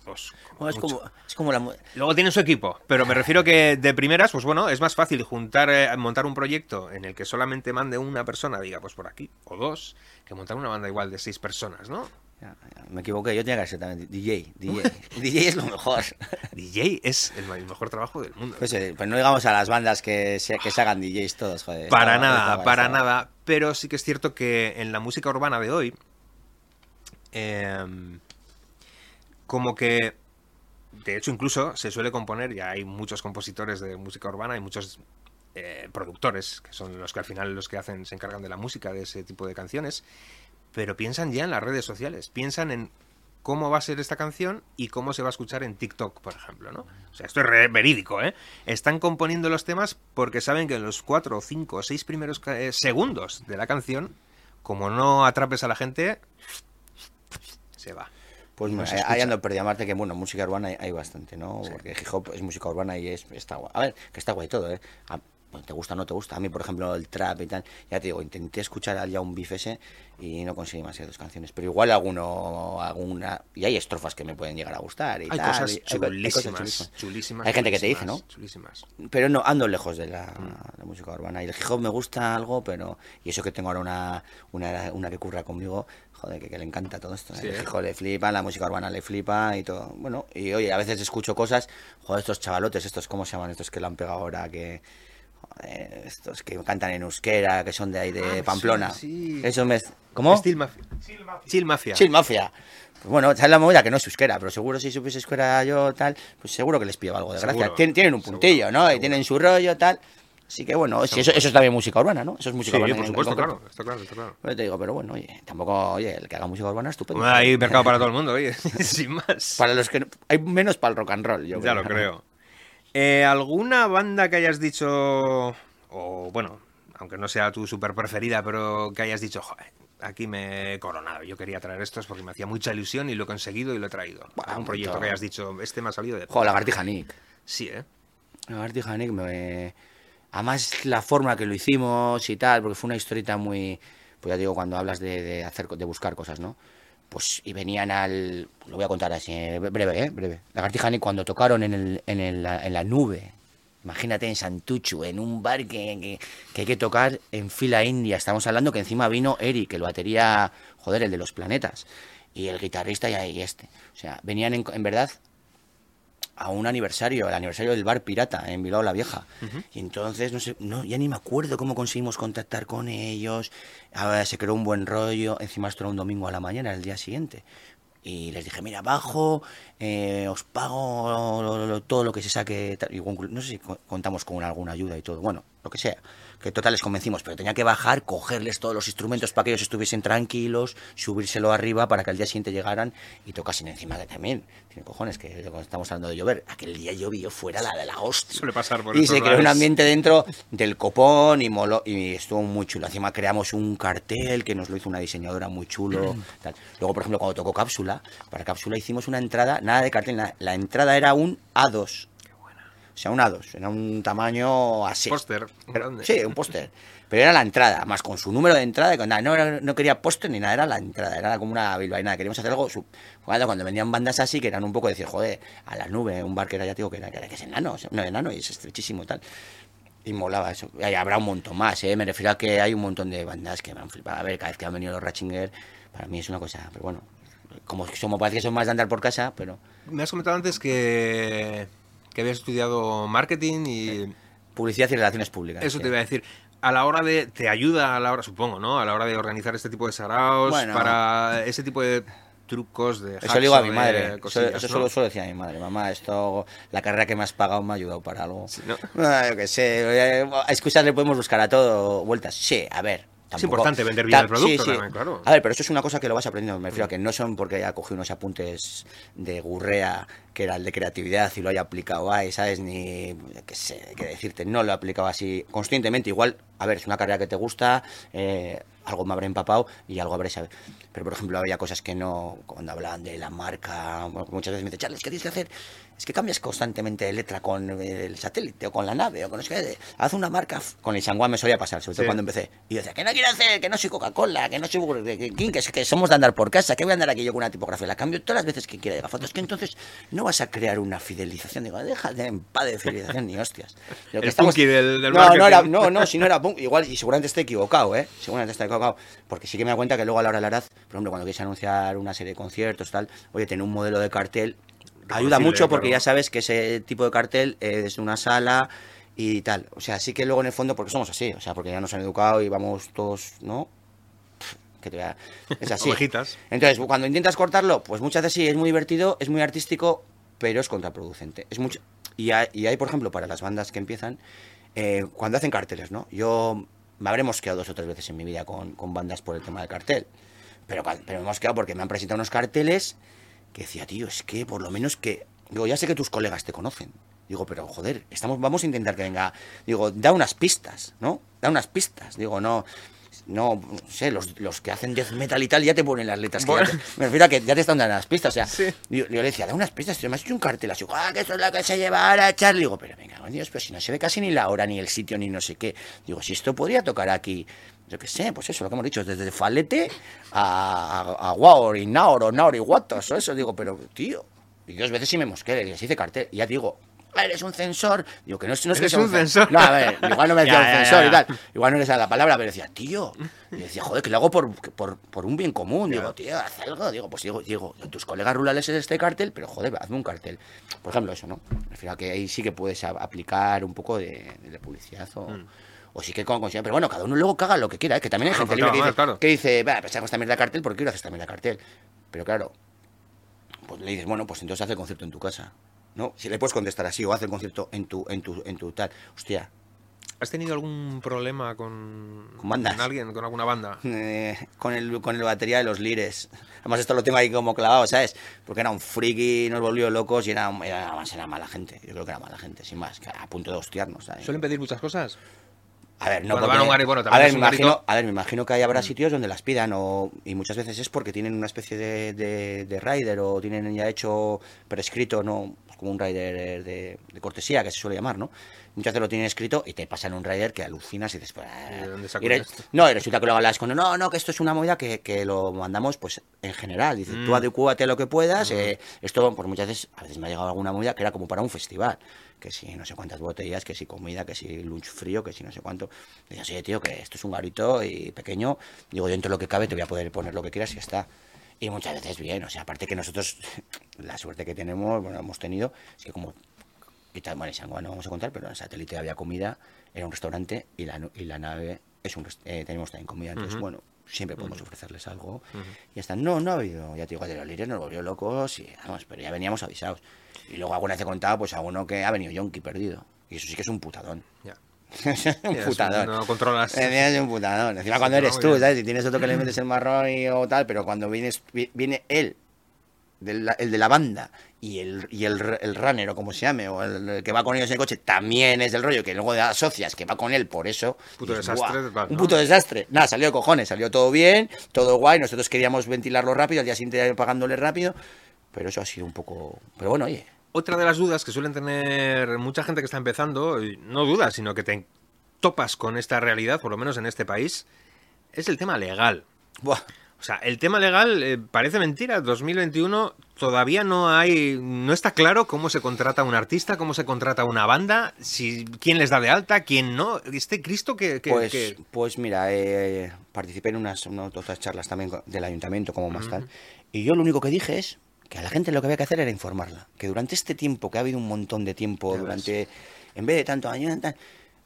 O Dos. como Bueno, es, mucho. como, es como la... mu- Luego tienen su equipo, pero me refiero que de primeras, pues bueno, es más fácil juntar, eh, montar un proyecto en el que solamente mande una persona, diga, pues por aquí, o dos, que montar una banda igual de seis personas, ¿no? Ya, ya, me equivoqué, yo tenía que ser también DJ. DJ, DJ es lo mejor. DJ es el, mejor trabajo del mundo. Pues, eh, pues no digamos a las bandas que se, que se hagan DJs todos, joder. Para Estaba- nada, estaba- para estaba- nada. Pero sí que es cierto que en la música urbana de hoy, em, como que, de hecho incluso se suele componer, ya hay muchos compositores de música urbana, hay muchos eh, productores, que son los que al final los que hacen, se encargan de la música de ese tipo de canciones, pero piensan ya en las redes sociales, piensan en cómo va a ser esta canción y cómo se va a escuchar en TikTok, por ejemplo, ¿no? O sea, esto es re- verídico, ¿eh? Están componiendo los temas porque saben que en los cuatro, cinco seis primeros eh, segundos de la canción, como no atrapes a la gente, se va. Pues no ahí ando perdido Marte que bueno, música urbana hay, hay bastante, ¿no? Sí. Porque hip hop es música urbana y es está guay. A ver, que está guay todo, ¿eh? A- bueno, te gusta o no te gusta. A mí, por ejemplo, el trap y tal, ya te digo, intenté escuchar al ya un beef ese y no conseguí más que dos canciones. Pero igual alguno, alguna. Y hay estrofas que me pueden llegar a gustar y Hay tal, cosas y- hay co- hay cosas chulísimas, chulísimas. chulísimas. Hay gente que te dice, ¿no? chulísimas, Chulísimas. Pero no, ando lejos de la, Mm. la música urbana. Y el hip hop me gusta algo, pero. Y eso que tengo ahora una, una, una que curra conmigo, joder, que, que le encanta todo esto. ¿eh? Sí, el ¿eh? hop le flipa, la música urbana le flipa y todo. Bueno, y oye, a veces escucho cosas, joder, estos chavalotes, estos, ¿cómo se llaman estos que lo han pegado ahora? Que. Joder, estos que cantan en euskera, que son de ahí, de Ah, sí, Pamplona. sí. Eso me... ¿Cómo? Steel Mafia. Chill Mafia. Chill Mafia. Chill Mafia. Pues bueno, esa es la movida que no es euskera, pero seguro si supiese euskera yo tal, pues seguro que les pillaba algo de Seguro, gracia. Tien- tienen un seguro, puntillo, ¿no? Y tienen su rollo tal. Así que bueno, eso, eso es también música urbana, ¿no? Eso es Sí, música urbana. por supuesto, claro. Está claro, está claro. Pues te digo, pero bueno, oye, tampoco, oye, el que haga música urbana, estupendo. Bueno, hay mercado para todo el mundo, oye, sin más. Para los que no- hay menos para el rock and roll, yo Ya lo creo. Eh, ¿Alguna banda que hayas dicho, o bueno, aunque no sea tu super preferida, pero que hayas dicho, joder, aquí me he coronado, yo quería traer estos porque me hacía mucha ilusión y lo he conseguido y lo he traído? Un proyecto que hayas dicho, este me ha salido de... Joder, Lagartija Nick. Sí, ¿eh? Lagartija Nick me... Además la forma que lo hicimos y tal, porque fue una historieta muy... Pues ya digo, cuando hablas de, de hacer, de buscar cosas, ¿no? Pues y venían al... Lo voy a contar así, eh, breve, ¿eh? Breve. Lagartija cuando tocaron en, el, en, el- en la nube, imagínate en Santuchu, en un bar que, que, hay que tocar en fila india. Estamos hablando que encima vino Eric, el batería, joder, el de los planetas, y el guitarrista y ahí este. O sea, venían en, en verdad a un aniversario, el aniversario del bar Pirata en Bilbao la Vieja. Y entonces, no sé, no, ya ni me acuerdo cómo conseguimos contactar con ellos. Ahora se creó un buen rollo. Encima esto era un domingo a la mañana, el día siguiente. Y les dije, mira, bajo, eh, os pago lo- lo- todo lo que se saque. tal". Y no sé si co- contamos con alguna ayuda y todo. Bueno, lo que sea. Que total les convencimos, pero tenía que bajar, cogerles todos los instrumentos para que ellos estuviesen tranquilos, subírselo arriba para que al día siguiente llegaran y tocasen encima de también. Tiene cojones, que cuando estamos hablando de llover, aquel día llovió fuera la de la hostia. Suele pasar por Y se creó un ambiente dentro del copón y moló, y estuvo muy chulo. Encima creamos un cartel que nos lo hizo una diseñadora muy chulo. tal. Luego, por ejemplo, cuando tocó Cápsula, para Cápsula hicimos una entrada, nada de cartel, nada. La entrada era un A2. O sea, un A2, era un tamaño así. Póster grande. Sí, un póster. Pero era la entrada, más con su número de entrada. y con nada, no, era- no quería póster ni nada, era la entrada. Era como una bilbainada. Queríamos hacer algo. su- Cuando, cuando vendían bandas así, que eran un poco decir, joder, a la nube, un bar que era ya, digo, que era que, era- que es enano. no, enano y es estrechísimo y tal. Y molaba eso. Y habrá un montón más, ¿eh? Me refiero a que hay un montón de bandas que me han flipado. A ver, cada vez que han venido los Ratchinger, para mí es una cosa. Pero bueno, como somos, parece que son más de andar por casa, pero Me has comentado antes que, que habías estudiado marketing y publicidad y relaciones públicas. eso sí. te iba a decir. A la hora de... Te ayuda a la hora, supongo, ¿no? A la hora de organizar este tipo de saraos, Bueno. para ese tipo de trucos, de Eso le digo a mi madre. Eso, ¿no? solo, solo decía a mi madre. Mamá, esto, la carrera que me has pagado me ha ayudado para algo. Sí, ¿no? Ah, yo qué sé. eh, Excusas le podemos buscar a todo, vueltas. Sí, a ver. Es importante vender bien el producto sí, sí. también, claro. A ver, pero eso es una cosa que lo vas aprendiendo. Me refiero a que no son porque haya cogido unos apuntes de Gurrea, que era el de creatividad, y lo haya aplicado ahí, ¿sabes? Ni, qué sé, qué decirte, no lo he aplicado así conscientemente. Igual, a ver, es una carrera que te gusta, eh, algo me habré empapado y algo habré sabido. Pero, por ejemplo, había cosas que no, cuando hablaban de la marca, muchas veces me dicen, Charles, ¿qué tienes que hacer? Es que cambias constantemente de letra con el satélite o con la nave o con sé qué. Haz una marca. f-". Con el Shanghai me solía pasar, sobre todo Sí. cuando empecé. Y yo decía, que no quiero hacer, que no soy Coca-Cola, que no soy Burger King, que, es- que somos de andar por casa, que voy a andar aquí yo con una tipografía. La cambio todas las veces que quiera de fotos. que entonces no vas a crear una fidelización. Digo, déjate en paz de fidelización ni hostias. Lo El punky del- del no, no, era, no, no, si no era punk. Igual, y seguramente estoy equivocado, ¿eh? Seguramente estoy equivocado. Porque sí que me da cuenta que luego a la hora de la edad, por ejemplo, cuando quieres anunciar una serie de conciertos, tal, oye, tener un modelo de cartel ayuda mucho porque claro. ya sabes que ese tipo de cartel es una sala y tal. O sea, sí que luego en el fondo, porque somos así, o sea, porque ya nos han educado y vamos todos, ¿no? Que te a- Es así. Ovejitas. Entonces, cuando intentas cortarlo, pues muchas veces sí, es muy divertido, es muy artístico, pero es contraproducente. Es mucho... y, hay, y hay, por ejemplo, para las bandas que empiezan, eh, cuando hacen carteles, ¿no? Yo me habré mosqueado dos o tres veces en mi vida con, con bandas por el tema del cartel. Pero, pero me he mosqueado porque me han presentado unos carteles que decía, tío, es que por lo menos que... Digo, ya sé que tus colegas te conocen. Digo, pero joder, estamos, vamos a intentar que venga... Digo, da unas pistas, ¿no? Da unas pistas. Digo, no... No, no sé, los, los que hacen death metal y tal ya te ponen las letras. que te- me refiero a que ya te están dando las pistas. O sea, Sí. yo, yo le decía, da unas pistas, tío, me has hecho un cartel así, ah, que eso es lo que se lleva ahora a Charlie. Digo, pero venga, Dios, pero si no se ve casi ni la hora, ni el sitio, ni no sé qué. Digo, si esto podría tocar aquí, yo qué sé, pues eso, lo que hemos dicho, desde Falete a, a, a Waur y Naur o Naur y Guatos, o eso. Digo, pero tío, y dos veces sí me mosqué, les hice cartel, y ya digo, eres un censor. Digo, que no, es- no es que ¿Eres sea un censor? No, a ver, igual no me decía Ya, un censor ya. y tal. Igual no le sale la palabra, pero decía, tío. Y decía, joder, que lo hago por, por, por un bien común. Digo, tío, haz algo. Digo, pues digo, digo, tus colegas rurales es este cartel, pero joder, hazme un cartel. Por ejemplo, eso, ¿no? Me refiero a que ahí sí que puedes aplicar un poco de, de publicidad o. Mm. O sí que con considerar, pero bueno, cada uno luego caga lo que quiera, ¿eh? que también hay gente libre que dice, claro. que dice, va, pues hago esta mierda cartel porque quiero hacer esta mierda cartel. Pero claro, pues le dices, bueno, pues entonces haz el concierto en tu casa. ¿No? Si le puedes contestar así, o haz el concierto en tu, en tu, en tu tal. Hostia, ¿Has tenido algún problema con, ¿Con bandas? con alguien, con alguna banda? eh, con el con el batería de los lires. Además esto lo tengo ahí como clavado, ¿sabes? Porque era un friki, nos volvió locos y era, era mala gente. Yo creo que era mala gente, sin más, que a punto de hostiarnos, ¿sabes? ¿Suelen pedir muchas cosas? A ver, no porque- a bueno, ver, me Mm. imagino, a ver, me imagino que ahí habrá sitios donde las pidan o, y muchas veces es porque tienen una especie de, de, de rider o tienen ya hecho prescrito, no como un rider de, de cortesía que se suele llamar, ¿no? Muchas veces lo tienen escrito y te pasan un rider que alucinas y dices, pues, ¿Y de dónde saco y re- esto? no, y resulta que luego hablas con no, no, que esto es una movida que, que lo mandamos pues en general. Dices, tú Mm. adecúate a lo que puedas. eh, esto, pues muchas veces, a veces me ha llegado alguna movida que era como para un festival. Que si no sé cuántas botellas, que si comida, que si lunch frío, que si no sé cuánto. Digo, sí, tío, que esto es un garito y pequeño. Digo, dentro de lo que cabe te voy a poder poner lo que quieras y ya está. Y muchas veces bien, o sea, aparte que nosotros, la suerte que tenemos, bueno, hemos tenido, es que como y tal, bueno, Shanghái no vamos a contar, pero en el satélite había comida, era un restaurante y la, y la nave es un eh, tenemos también comida, entonces bueno, siempre podemos ofrecerles algo. Ujú. Y hasta no, no ha habido, ya te digo, de los líderes nos volvió locos y vamos, pero ya veníamos avisados. Y luego alguna vez he contado pues a uno que ha venido yonki perdido. Y eso sí que es un putadón. un putadón. No controlas. Es un putadón. Encima cuando eres tú. ¿sabes? Si tienes otro que le metes el marrón y, o tal, pero cuando vienes, vi- viene él, del- el de la banda, y el, y el, el runner, o como se llame, o el, el que va con ellos en el coche, también es del rollo, que luego asocias que va con él por eso. Puto dices, desastre "Buah, total, Un ¿no?". puto desastre. Nada, salió de cojones, salió todo bien, todo guay, nosotros queríamos ventilarlo rápido, al día siguiente pagándole rápido, pero eso ha sido un poco... Pero bueno, oye, Otra de las dudas que suelen tener mucha gente que está empezando, y no dudas, sino que te topas con esta realidad, por lo menos en este país, es el tema legal. buah, O sea, el tema legal eh, parece mentira. 2021 todavía no hay, no está claro cómo se contrata un artista, cómo se contrata una banda, si quién les da de alta, quién no. Este Cristo que, que- pues, que- pues mira, eh, participé en unas, unas otras charlas también del ayuntamiento como más tal. Y yo lo único que dije es que a la gente lo que había que hacer era informarla. Que durante este tiempo, que ha habido un montón de tiempo, durante en vez de tanto año, tal,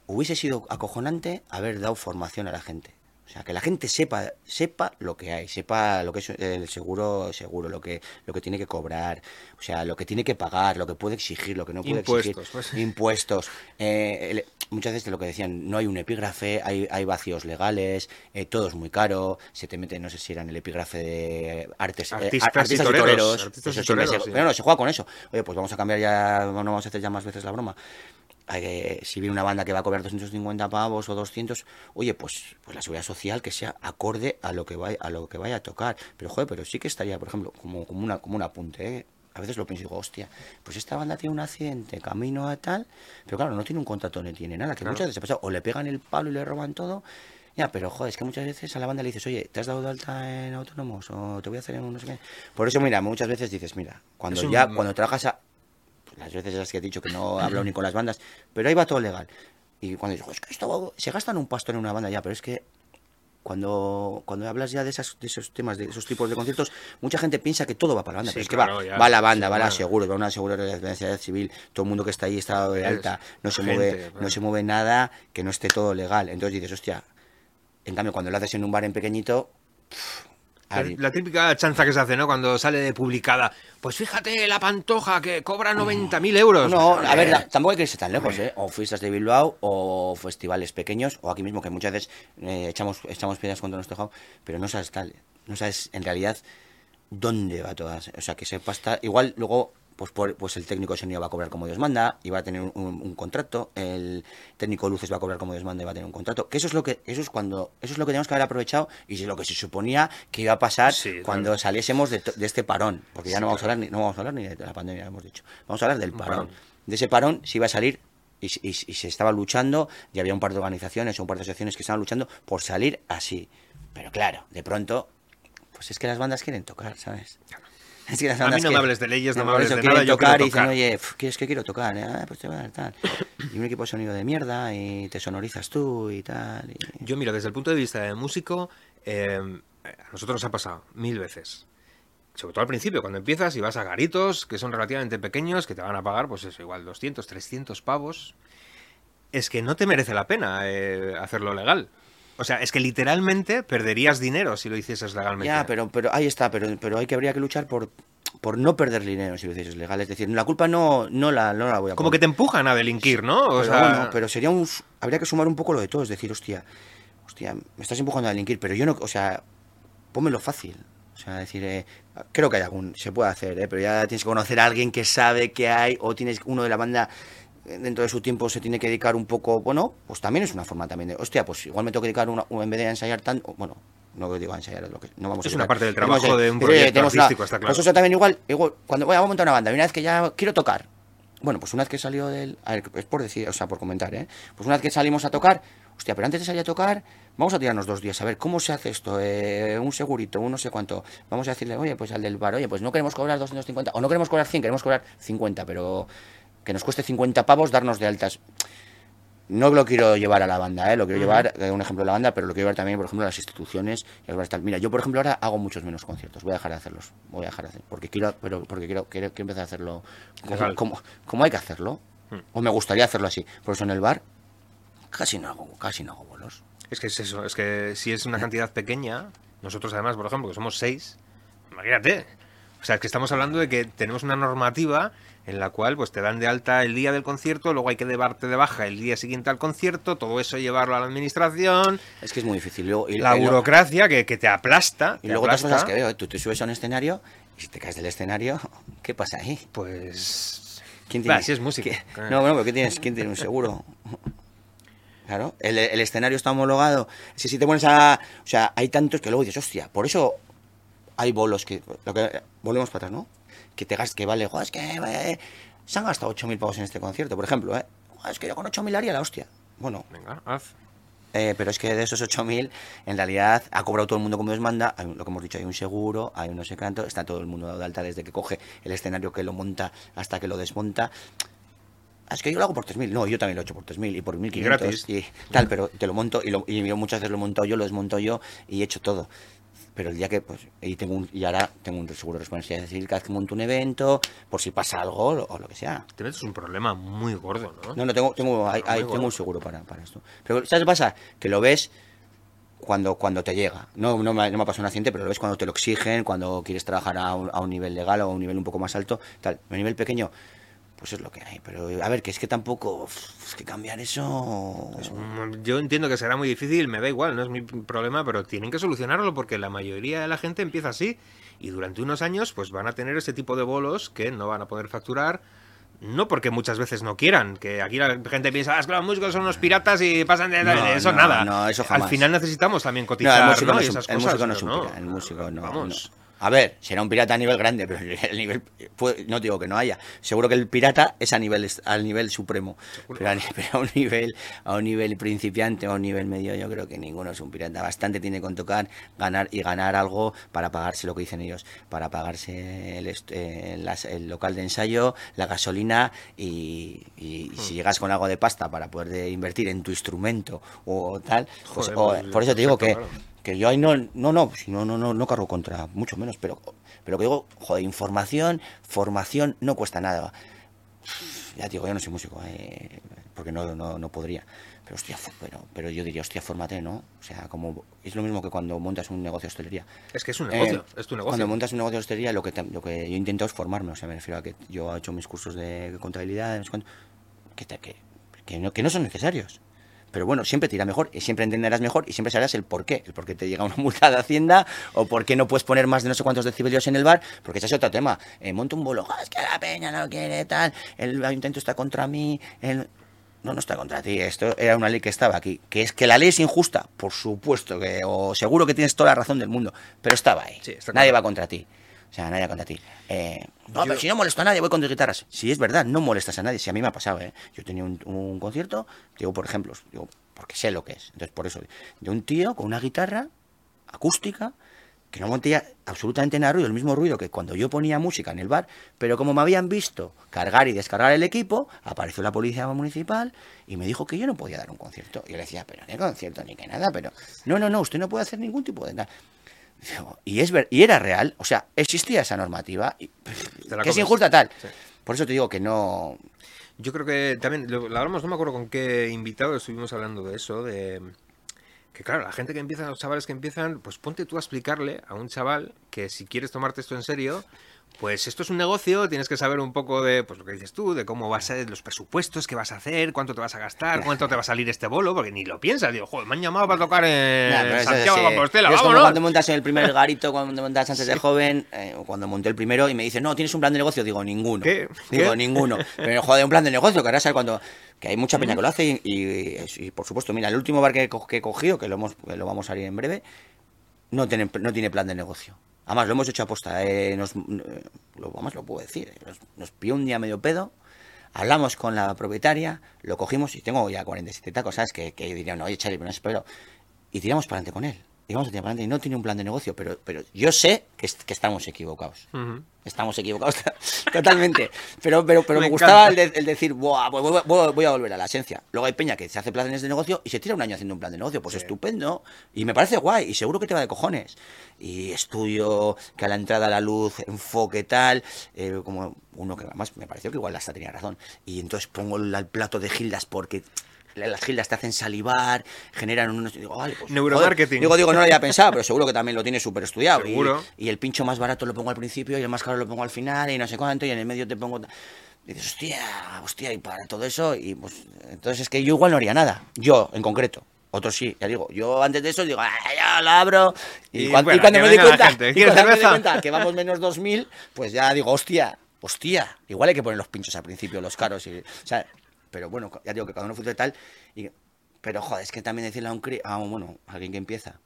hubiese sido acojonante haber dado formación a la gente. O sea, que la gente sepa, sepa lo que hay, sepa lo que es el seguro, seguro, lo que, lo que tiene que cobrar, o sea, lo que tiene que pagar, lo que puede exigir, lo que no puede Impuestos, exigir. pues. Impuestos. Eh, muchas veces lo que decían, no hay un epígrafe, hay, hay vacíos legales, eh, todo es muy caro, se te mete, no sé si era en el epígrafe de artes, eh, Artistas y artistas toreros, artistas Eso y toreros, sí. pero no, se juega con eso. Oye, pues vamos a cambiar ya, no vamos a hacer ya más veces la broma. Si viene una banda que va a cobrar 250 pavos o 200, oye, pues, pues la seguridad social que sea acorde a lo que vaya, a lo que vaya a tocar. Pero joder, pero sí que estaría, por ejemplo, como, como, una, como un apunte, ¿eh? A veces lo pienso y digo, hostia, pues esta banda tiene un accidente, camino a tal, pero claro, no tiene un contrato ni tiene nada, que Claro. muchas veces pasa, o le pegan el palo y le roban todo, ya, pero joder, es que muchas veces a la banda le dices, oye, ¿te has dado de alta en autónomos? O te voy a hacer en no sé qué. Por eso, mira, muchas veces dices, mira, cuando Es un- ya, cuando trabajas a, las veces las que he dicho que no hablo ni con las bandas, pero ahí va todo legal. Y cuando dices, "Jo, es que esto se gastan un pastor en una banda ya, pero es que cuando, cuando hablas ya de, esas, de esos temas, de esos tipos de conciertos, mucha gente piensa que todo va para la banda, Sí, pero es que claro, va, ya, va la banda, sí, va la claro. seguro, va una seguro de la seguridad civil, todo el mundo que está ahí está de alta, no se gente, mueve, no se mueve nada que no esté todo legal. Entonces dices, hostia, en cambio cuando lo haces en un bar en pequeñito, pff, La, típica chanza que se hace, ¿no? Cuando sale de publicada. Pues fíjate, la pantoja que cobra 90.000 euros. No, a ver, la- tampoco hay que irse tan lejos, ¿eh? O fiestas de Bilbao, o festivales pequeños, o aquí mismo que muchas veces eh, echamos, echamos piedras contra nuestro tejado, pero no sabes tal, no sabes en realidad dónde va todas. O sea, que sepas tal. Igual luego, pues, por- pues el técnico de sonido va a cobrar como Dios manda, y va a tener un, un contrato, el técnico de luces va a cobrar como Dios manda y va a tener un contrato. Que eso es lo que, eso es cuando, eso es lo que tenemos que haber aprovechado, y es lo que se suponía que iba a pasar Sí, cuando claro. saliésemos de, de este parón. Porque ya Sí, no vamos a claro. hablar ni, no vamos a hablar ni de la pandemia, hemos dicho. Vamos a hablar del parón. parón. De ese parón se iba a salir y, y- y se estaba luchando, y había un par de organizaciones o un par de asociaciones que estaban luchando por salir así. Pero claro, de pronto, pues es que las bandas quieren tocar, ¿sabes? Es que las A mí no me hables de leyes, no me hables de nada, yo tocar quiero y dicen, oye, ¿quieres que quiero tocar? eh? Ah, pues te va a dar tal. Y un equipo de sonido de mierda y te sonorizas tú y tal. y- Yo, mira, desde el punto de vista de músico, eh, a nosotros nos ha pasado mil veces. Sobre todo al principio, cuando empiezas y vas a garitos que son relativamente pequeños, que te van a pagar, pues eso, igual 200, 300 pavos. Es que no te merece la pena eh, hacerlo legal. O sea, es que literalmente perderías dinero si lo hicieses legalmente. Ya, pero, pero ahí está, pero, pero hay que habría que luchar por, por no perder dinero si lo dices legal. Es decir, la culpa no, no, la, no la voy a Como que te empujan a delinquir, ¿no? O pero sea, bueno, pero sería un habría que sumar un poco lo de todo, es decir, hostia, hostia, me estás empujando a delinquir, pero yo no, o sea, pónmelo fácil. O sea, decir, eh, creo que hay algún, se puede hacer, eh, pero ya tienes que conocer a alguien que sabe que hay, o tienes uno de la banda dentro de su tiempo se tiene que dedicar un poco, bueno, pues también es una forma también de, hostia, pues igual me tengo que dedicar una, en vez de ensayar tanto, bueno, no digo ensayar, lo que no vamos a Es una parte del trabajo de un oye, proyecto artístico, está claro. Pues eso también igual, igual cuando voy a montar una banda, y una vez que ya quiero tocar, bueno, pues una vez que salió del. A ver, es por decir, o sea, por comentar, ¿eh? Pues una vez que salimos a tocar, hostia, pero antes de salir a tocar, vamos a tirarnos dos días a ver cómo se hace esto, eh, un segurito, un no sé cuánto. Vamos a decirle, oye, pues al del bar, oye, pues no queremos cobrar 250, o no queremos cobrar 100, queremos cobrar 50, pero que nos cueste 50 pavos darnos de altas. No lo quiero llevar a la banda, ¿eh? lo quiero llevar, eh, un ejemplo de la banda, pero lo quiero llevar también, por ejemplo, a las instituciones. a las. Mira, yo, por ejemplo, ahora hago muchos menos conciertos, voy a dejar de hacerlos, voy a dejar de hacer, porque quiero, pero porque quiero, quiero, quiero empezar a hacerlo como, como hay que hacerlo, Hmm. o me gustaría hacerlo así. Por eso en el bar casi no hago, casi no hago bolos. Es que es eso, es que si es una cantidad pequeña, nosotros además, por ejemplo, que somos seis, imagínate. O sea, es que estamos hablando de que tenemos una normativa en la cual pues te dan de alta el día del concierto, luego hay que darte de baja el día siguiente al concierto, todo eso llevarlo a la administración, Es que es muy difícil. Luego- y, la y lo- burocracia que, que te aplasta. y te luego otras aplasta, cosas que veo, tú te subes a un escenario y si te caes del escenario, ¿qué pasa ahí? Pues... ¿Quién Va, si es música. ¿Qué? Ah. No, bueno, pero ¿qué tienes? ¿quién tiene un seguro? Claro, el, el escenario está homologado. Si, si te pones a. O sea, hay tantos que luego dices, hostia, por eso hay bolos que. Lo que volvemos para atrás, ¿no? Que te gastes, que vale, joder, es que. eh, se han gastado 8.000 pavos en este concierto, por ejemplo, ¿eh? Joder, es que yo con 8.000 haría la hostia. Bueno, Venga, haz. eh, pero es que de esos 8.000, en realidad ha cobrado todo el mundo como Dios manda. Hay un- lo que hemos dicho, hay un seguro, hay un no sé cuánto. Está todo el mundo dado de alta desde que coge el escenario que lo monta hasta que lo desmonta. Ah, Es que yo lo hago por 3.000. No, yo también lo he hecho por 3.000 y por 1.500. gratis. Y tal, pero te lo monto y, lo- y yo muchas veces lo he montado yo, lo desmonto yo y he hecho todo. Pero el día que, pues, y, tengo un, y ahora tengo un seguro de responsabilidad civil cada vez que monto un evento, por si pasa algo o, o lo que sea. Te metes un problema muy gordo, ¿no? No, no, tengo, tengo, hay- tengo un seguro para, para esto. Pero ¿sabes qué pasa? Que lo ves cuando, cuando te llega. No, no, me, no me ha pasado un accidente, pero lo ves cuando te lo exigen, cuando quieres trabajar a un, a un nivel legal o a un nivel un poco más alto. Tal. A nivel pequeño, pues es lo que hay. Pero a ver, que es que tampoco... Es que cambiar eso... Yo entiendo que será muy difícil, me da igual, no es mi problema, pero tienen que solucionarlo porque la mayoría de la gente empieza así y durante unos años pues van a tener ese tipo de bolos que no van a poder facturar. No porque muchas veces no quieran, que aquí la gente piensa, ah, es que los músicos son unos piratas y pasan de, No, eso no, nada. no, eso Al jamás. final necesitamos también No, cotizar, el músico ¿no? Y es un, esas el cosas, músico no el músico no, Vamos. A ver, será un pirata a nivel grande, pero el nivel, no digo que no haya. Seguro que el pirata es a nivel, al nivel supremo, pero a, ni- pero a un nivel, a un nivel principiante o a un nivel medio, yo creo que ninguno es un pirata. Bastante tiene con tocar, ganar y ganar algo para pagarse lo que dicen ellos, para pagarse el, eh, el local de ensayo, la gasolina y, y Hmm. si llegas con algo de pasta para poder de invertir en tu instrumento o tal, pues, Joder, o- pues, por eso te digo que, claro. Que yo ahí no, no, no, no, no, no, no cargo contra, mucho menos, pero, pero que digo, joder, información, formación no cuesta nada. Ya digo, yo no soy músico, eh, porque no, no, no podría. Pero hostia, pero, pero yo diría, hostia, fórmate, ¿no? O sea, como es lo mismo que cuando montas un negocio de hostelería. Es que es un Eh, negocio, es tu negocio. Cuando montas un negocio de hostelería, lo que, te- lo que yo intento es formarme. O sea, me refiero a que yo he hecho mis cursos de contabilidad, que, te- que, que no, que no son necesarios. Pero bueno, siempre te irá mejor y siempre entenderás mejor y siempre sabrás el por qué. El por qué te llega una multa de Hacienda o por qué no puedes poner más de no sé cuántos decibelios en el bar, porque ese es otro tema. Eh, monto un bolo, "Ah, es que la peña no quiere tal, el ayuntamiento está contra mí, el... No, no está contra ti. Esto era una ley que estaba aquí. Que es que la ley es injusta, por supuesto, que, o seguro que tienes toda la razón del mundo, pero estaba ahí. Sí, Nadie claro. va contra ti. O sea, nadie contra ti. Eh, no, pero si no molesto a nadie, voy con dos guitarras. Si es verdad, no molestas a nadie. Si a mí me ha pasado, ¿eh? Yo tenía un, un concierto, digo, por ejemplo, digo, porque sé lo que es. Entonces, por eso, de un tío con una guitarra acústica, que no monté absolutamente nada de ruido, el mismo ruido que cuando yo ponía música en el bar, pero como me habían visto cargar y descargar el equipo, apareció la policía municipal y me dijo que yo no podía dar un concierto. Y yo le decía, pero ni concierto ni que nada, pero no, no, no, usted no puede hacer ningún tipo de... Y, es ver, y era real, o sea, existía esa normativa, y, que es injusta tal. Por eso te digo que no... Yo creo que también, lo, lo hablamos, no me acuerdo con qué invitado estuvimos hablando de eso, de que claro, la gente que empieza, los chavales que empiezan, pues ponte tú a explicarle a un chaval que si quieres tomarte esto en serio, pues esto es un negocio, tienes que saber un poco de pues lo que dices tú, de cómo vas a ser los presupuestos, qué vas a hacer, cuánto te vas a gastar, cuánto te va a salir este bolo, porque ni lo piensas, digo, joder, me han llamado para tocar en Santiago de Compostela, es como ¿no? cuando montas en el primer garito, cuando montas antes de joven, eh, o cuando monté el primero y me dice, no, tienes un plan de negocio, digo, ninguno. ¿Qué? Digo, ¿Qué? ninguno. Pero joder, un plan de negocio, que ahora sabes cuando. Que hay mucha peña que lo hace y, y- y, por supuesto, mira, el último bar que, he co- que he cogido, que lo, hemos, que lo vamos a ir en breve, no tiene, no tiene plan de negocio. Además, lo hemos hecho aposta. Eh, nos, lo, lo puedo decir. eh, Nos, nos un día medio pedo. Hablamos con la propietaria, lo cogimos y tengo ya 47 tacos, ¿sabes? Que, que dirían, no, oye, Charlie, pero no espero. Y tiramos para adelante con él. Y vamos a adelante. Y no tiene un plan de negocio, pero, pero yo sé que, est- que estamos equivocados. Estamos equivocados totalmente. Pero, pero, pero Me me, gustaba el, encanta. de- el decir, Buah, voy, voy- voy a volver a la esencia. Luego hay peña que se hace planes de negocio y se tira un año haciendo un plan de negocio. Pues estupendo. Y me parece guay. Y seguro que te va de cojones. Y estudio, que a la entrada la luz, enfoque tal. eh, como uno que además me pareció que igual hasta tenía razón. Y entonces pongo el, el plato de gildas porque las gildas te hacen salivar, generan unos... Digo, vale, pues, Neuromarketing. joder. Digo, digo, no lo había pensado, pero seguro que también lo tiene súper estudiado. Y- Seguro. y el pincho más barato lo pongo al principio y el más caro lo pongo al final y no sé cuánto y en el medio te pongo... Y dices, hostia, hostia, y para todo eso, y pues... Entonces es que yo igual no haría nada, yo en concreto. Otros sí, ya digo, yo antes de eso digo, ah, ya lo abro. Y, Y cuando, me di cuenta, cuenta que vamos menos 2000, pues ya digo, hostia, hostia, igual hay que poner los pinchos al principio, los caros. Y, o sea, pero bueno, ya digo que cada uno funciona tal. Y, pero joder, es que también decirle a un, cri- a un- bueno, a alguien que empieza,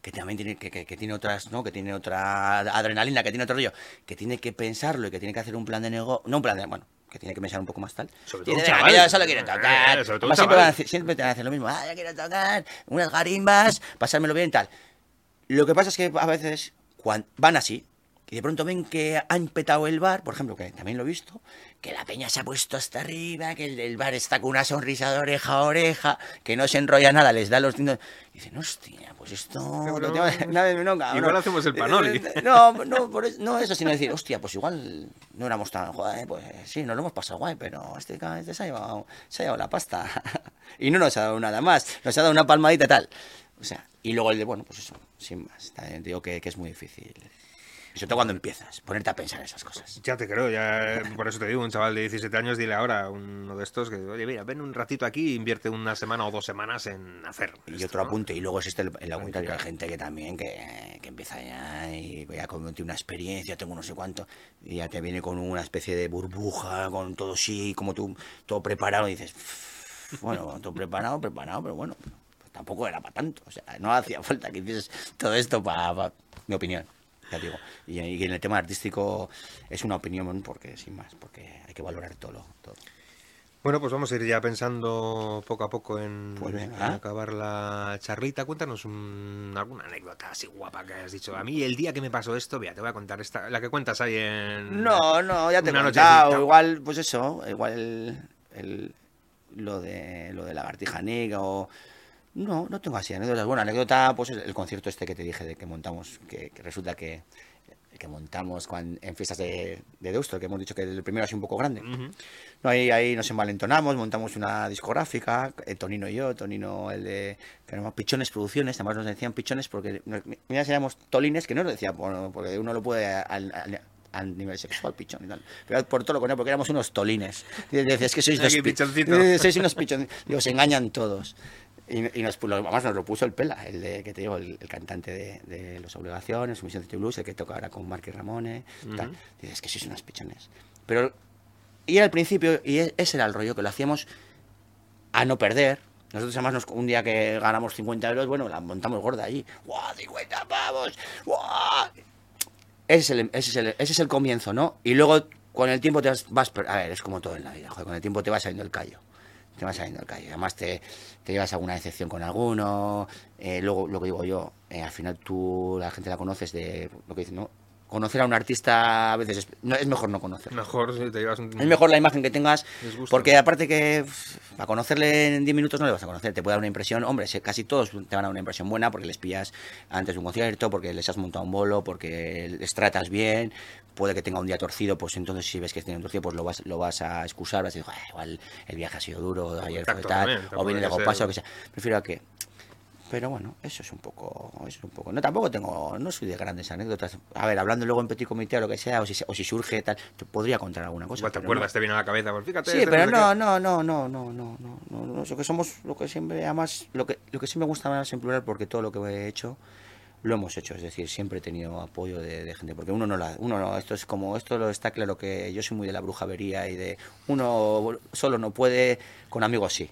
que también tiene que, que- que tiene otras no que tiene otra adrenalina que tiene otro rollo que tiene que pensarlo y que tiene que hacer un plan de negocio no un plan de bueno que tiene que pensar un poco más tal. Sobre Y todo un dice, "Venga, chaval". solo quiero tocar. Eh, sobre todo siempre, van a decir- siempre te van a hacer lo mismo. Ah, yo quiero tocar unas garimbas pasármelo bien tal. Lo que pasa es que a veces cuan- van así y de pronto ven que han petado el bar, por ejemplo, que también lo he visto, que la peña se ha puesto hasta arriba, que el del bar está con una sonrisa de oreja a oreja, que no se enrolla nada, les da los dientes. Y dicen, hostia, pues esto... Tengo- una vez- no, cabrón. Igual hacemos el panoli. Eh, No, no, por eso, no eso, sino decir, hostia, pues igual no éramos tan... Joder, pues sí, nos lo hemos pasado guay, pero este, este se, ha llevado, se ha llevado la pasta. y no nos ha dado nada más, nos ha dado una palmadita tal. O sea, y luego el de, bueno, pues eso, sin más. También digo que, que es muy difícil. Y sobre todo cuando empiezas, ponerte a pensar esas cosas. Ya te creo, ya por eso te digo, un chaval de 17 años, dile ahora a uno de estos que, oye, mira, ven un ratito aquí e invierte una semana o dos semanas en hacer. Y esto, otro ¿no? apunte, y luego existe el, el contrario, hay gente que también que, que empieza ya y voy a cometer una experiencia, tengo no sé cuánto, y ya te viene con una especie de burbuja, con todo así, como tú, todo preparado, y dices, "Ff, bueno, todo preparado, preparado, pero bueno, tampoco era para tanto, o sea, no hacía falta que hicieses todo esto para, mi opinión, ya digo. Y, y en el tema artístico es una opinión porque, sin más, porque hay que valorar todo. Bueno, pues vamos a ir ya pensando poco a poco en, Pues en acabar la charlita. Cuéntanos un- alguna anécdota así guapa que hayas dicho. A mí el día que me pasó esto, mira, te voy a contar esta, la que cuentas ahí en... No, no, ya te he contado. Igual, pues eso, igual el, el- lo de lo de Lagartija Negra o... No, no tengo así anécdotas. Bueno, anécdota, pues el concierto este que te dije de que montamos, que, que resulta que, que montamos en fiestas de, de Deusto, que hemos dicho que el primero ha sido un poco grande. No, ahí, ahí nos envalentonamos, montamos una discográfica, eh, Tonino y yo, Tonino el de que éramos Pichones Producciones, además nos decían Pichones porque nos- mira si éramos Tolines, que no nos decía por- porque uno lo puede al, al- al nivel sexual, pichón y tal. Pero por todo lo contrario, porque éramos unos tolines. Decías, es que sois dos pi- sois unos pichones. Digo, se engañan todos. Y, y nos, lo- además nos lo puso el Pela, el de, que te digo, el, el cantante de, de Los Obligaciones, Sumisión City Blues, el que toca ahora con Mark y Ramone. tal. Ujú. Dices, es que sois unos pichones. Pero y al principio, y e- ese era el rollo, que lo hacíamos a no perder. Nosotros además nos- un día que ganamos 50 euros, bueno, la montamos gorda allí. ¡Guau, 50 pavos! ¡Guau! Ese es, el, ese, es el, ese es el comienzo, ¿no? Y luego con el tiempo te vas, vas A ver, es como todo en la vida, joder, con el tiempo te va saliendo el callo. Te vas saliendo del callo. Además te, te llevas alguna decepción con alguno. eh, luego, lo que digo yo, eh, al final tú, la gente la conoces de lo que dicen, ¿no? Conocer a un artista a veces es, no, es mejor no conocerlo. Mejor si te llevas un... Es mejor la imagen que tengas, porque aparte que para conocerle en 10 minutos no le vas a conocer, te puede dar una impresión, hombre, casi todos te van a dar una impresión buena porque les pillas antes de un concierto, porque les has montado un bolo, porque les tratas bien, puede que tenga un día torcido, pues entonces si ves que tiene un torcido, pues lo vas, lo vas a excusar, vas a decir, "Joder, igual el viaje ha sido duro, ayer fue contacto tal, también, o viene de paso, o que sea. Prefiero a que pero bueno, eso es un poco, eso es un poco. No, tampoco tengo, no soy de grandes anécdotas. A ver, hablando luego en petit comité o lo que sea, o si, o si surge tal, te podría contar alguna cosa. Igual te acuerdas, no. te viene a la cabeza. Pues fíjate. Sí, este pero no, no, no, no, no, no, no, no, no, Lo que somos, lo que siempre, además, lo que, lo que sí me gusta más en plural, porque todo lo que he hecho lo hemos hecho, es decir, siempre he tenido apoyo de, de gente, porque uno no la, uno no, esto es como, esto lo está claro que yo soy muy de la brujavería y de uno solo no puede, con amigos sí.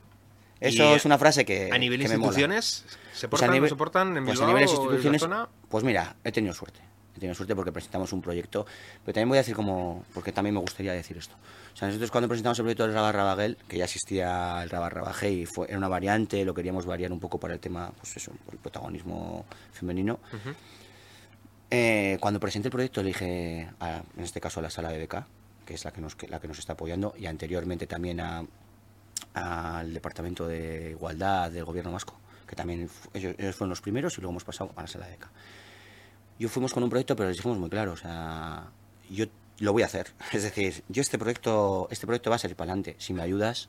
Eso es una frase que A nivel me mola. instituciones, ¿se Pues a portan, nivel- no se portan en pues a Bilbao en la instituciones, zona? pues mira, he tenido suerte. He tenido suerte porque presentamos un proyecto, pero también voy a decir como, porque también me gustaría decir esto. O sea, nosotros cuando presentamos el proyecto del Rabar Rabaguel, que ya existía el Rabar Rabajé y fue, era una variante, lo queríamos variar un poco para el tema, pues eso, por el protagonismo femenino. Eh, cuando presenté el proyecto le dije, a- en este caso a la sala de BK, que es la que nos, que- la que nos está apoyando, y anteriormente también a- al Departamento de Igualdad del Gobierno Vasco, que también ellos, ellos fueron los primeros y luego hemos pasado a la sala de BK. Yo fuimos con un proyecto, pero les dijimos muy claro, o sea, yo lo voy a hacer. Es decir, yo este proyecto, este proyecto va a salir para adelante. Si me ayudas,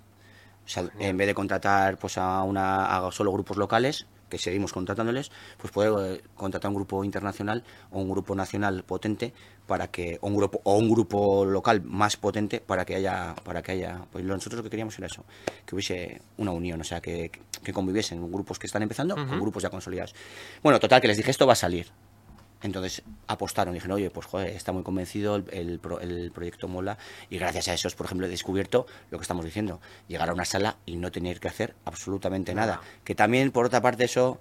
o sea, en vez de contratar pues a una a solo grupos locales, que seguimos contratándoles, pues poder eh, contratar un grupo internacional o un grupo nacional potente para que o un grupo o un grupo local más potente para que haya para que haya pues nosotros lo que queríamos era eso que hubiese una unión o sea que, que conviviesen grupos que están empezando con grupos ya consolidados. Bueno total que les dije esto va a salir entonces apostaron y dijeron, oye, pues joder, está muy convencido, el, el pro- el proyecto mola y gracias a eso, por ejemplo, he descubierto lo que estamos diciendo, llegar a una sala y no tener que hacer absolutamente nada. Que también, por otra parte, eso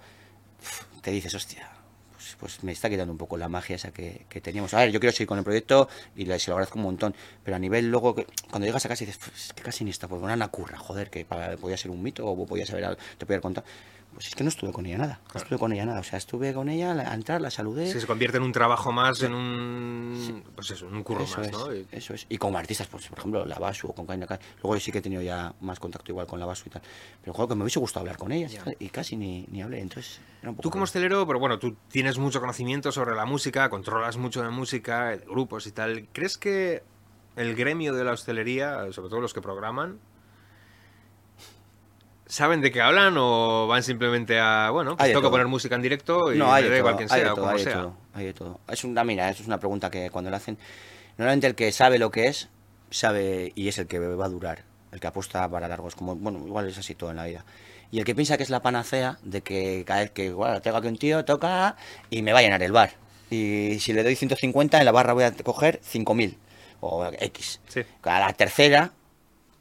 te dices, hostia, pues, pues me está quitando un poco la magia esa que, que teníamos. A ver, yo quiero seguir con el proyecto y se lo agradezco un montón, pero a nivel luego, que, cuando llegas a casa y dices, pues, es que casi ni está, pues una curra, joder, que para- podía ser un mito o podía saber algo, te podía contar. Pues es que no estuve con ella nada, no estuve con ella nada, o sea, estuve con ella la- al entrar, la saludé. Se convierte en un trabajo más, en un. Pues eso, en un curro Eso más, es, ¿no? Y- eso es. Y como artistas, pues, por ejemplo, la Basu o con Kaina Kai. Luego sí que he tenido ya más contacto igual con la Basu y tal. Pero joder, que me hubiese gustado hablar con ellas y casi ni, ni hablé. Entonces, era un poco Tú como hostelero, pero bueno, tú tienes mucho conocimiento sobre la música, controlas mucho de música, de grupos y tal. ¿Crees que el gremio de la hostelería, sobre todo los que programan, saben de qué hablan o van simplemente a, bueno, pues tengo que poner música en directo y No, me hay da de igual sea o de sea? todo, hay de todo. Es una, mira, eso es una pregunta que cuando la hacen, normalmente el que sabe lo que es, sabe y es el que va a durar. El que apuesta para largo. Es como, bueno, igual es así todo en la vida. Y el que piensa que es la panacea de que cada vez que, bueno, tengo aquí un tío, toca y me va a llenar el bar. Y si le doy 150, en la barra voy a coger 5000 o X. Sí. A la tercera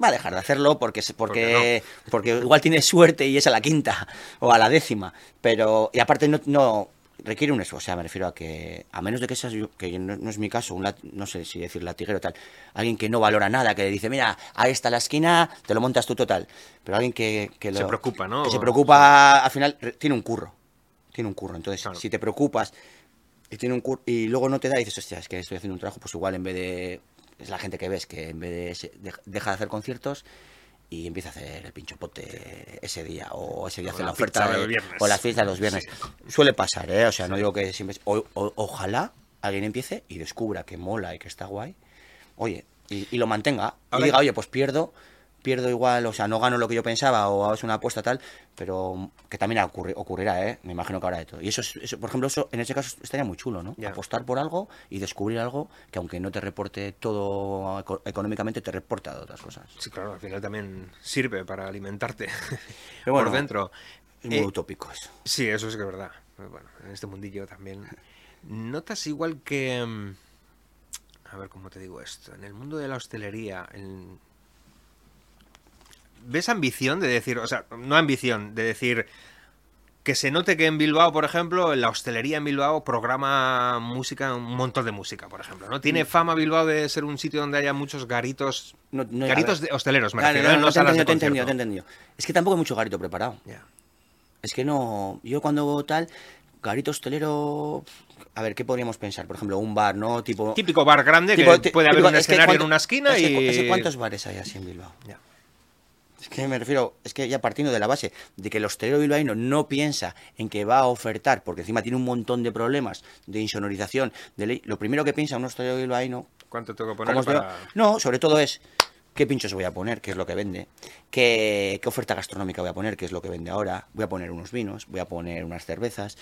va a dejar de hacerlo porque porque porque igual tiene suerte y es a la quinta o a la décima pero y aparte no, no requiere un eso o sea me refiero a que a menos de que seas yo- que no, no es mi caso un lat- no sé si decir latiguero o tal alguien que no valora nada que le dice mira ahí está la esquina te lo montas tú total pero alguien que, que Se lo- preocupa, ¿no? que se preocupa al final tiene un curro tiene un curro entonces Claro. si te preocupas y tiene un cur- y luego no te da y dices hostia es que estoy haciendo un trabajo pues igual en vez de es la gente que ves que en vez de deja de hacer conciertos y empieza a hacer el pinchopote ese día o ese día O hace la la oferta de- o la fiesta de los viernes. Suele pasar eh o sea no digo que siempre o- o- ojalá alguien empiece y descubra que mola y que está guay oye y, y lo mantenga. Y diga oye pues pierdo pierdo igual, o sea, no gano lo que yo pensaba o es una apuesta tal, pero que también ocurri- ocurrirá, ¿eh? Me imagino que habrá de todo. Y eso, es- eso, por ejemplo, eso en ese caso estaría muy chulo, ¿no? Ya. Apostar por algo y descubrir algo que aunque no te reporte todo eco- económicamente, te reporta de otras cosas. Sí, claro, al final también sirve para alimentarte Pero bueno, por dentro. Es muy Eh, utópico eso. Sí, eso es que es verdad. Bueno, en este mundillo también. ¿Notas igual que... mm, A ver, ¿cómo te digo esto? En el mundo de la hostelería, en- ¿ves ambición de decir, o sea, no ambición, de decir, que se note que en Bilbao, por ejemplo, en la hostelería en Bilbao programa música, un montón de música, por ejemplo, ¿no? Tiene fama Bilbao de ser un sitio donde haya muchos garitos, No- no- garitos de hosteleros, me refiero, no, ¿eh? no, te he entendido, te he entendido, te he entendido. Es que tampoco hay mucho garito preparado. Ya. Es que no. Yo cuando tal, garito hostelero. A ver, ¿qué podríamos pensar? Por ejemplo, un bar, ¿no? Tipo. Típico bar grande tipo- que puede haber un escenario en cuánto- una esquina es y... que ¿Cuántos bares hay así en Bilbao? Ya. Es que me refiero, es que ya partiendo de la base de que el hostelero bilbaíno no piensa en que va a ofertar, porque encima tiene un montón de problemas de insonorización, de ley, lo primero que piensa un hostelero bilbaíno ¿Cuánto tengo que poner para...? No, sobre todo es qué pinchos voy a poner, qué es lo que vende, qué, qué oferta gastronómica voy a poner, qué es lo que vende ahora, voy a poner unos vinos, voy a poner unas cervezas.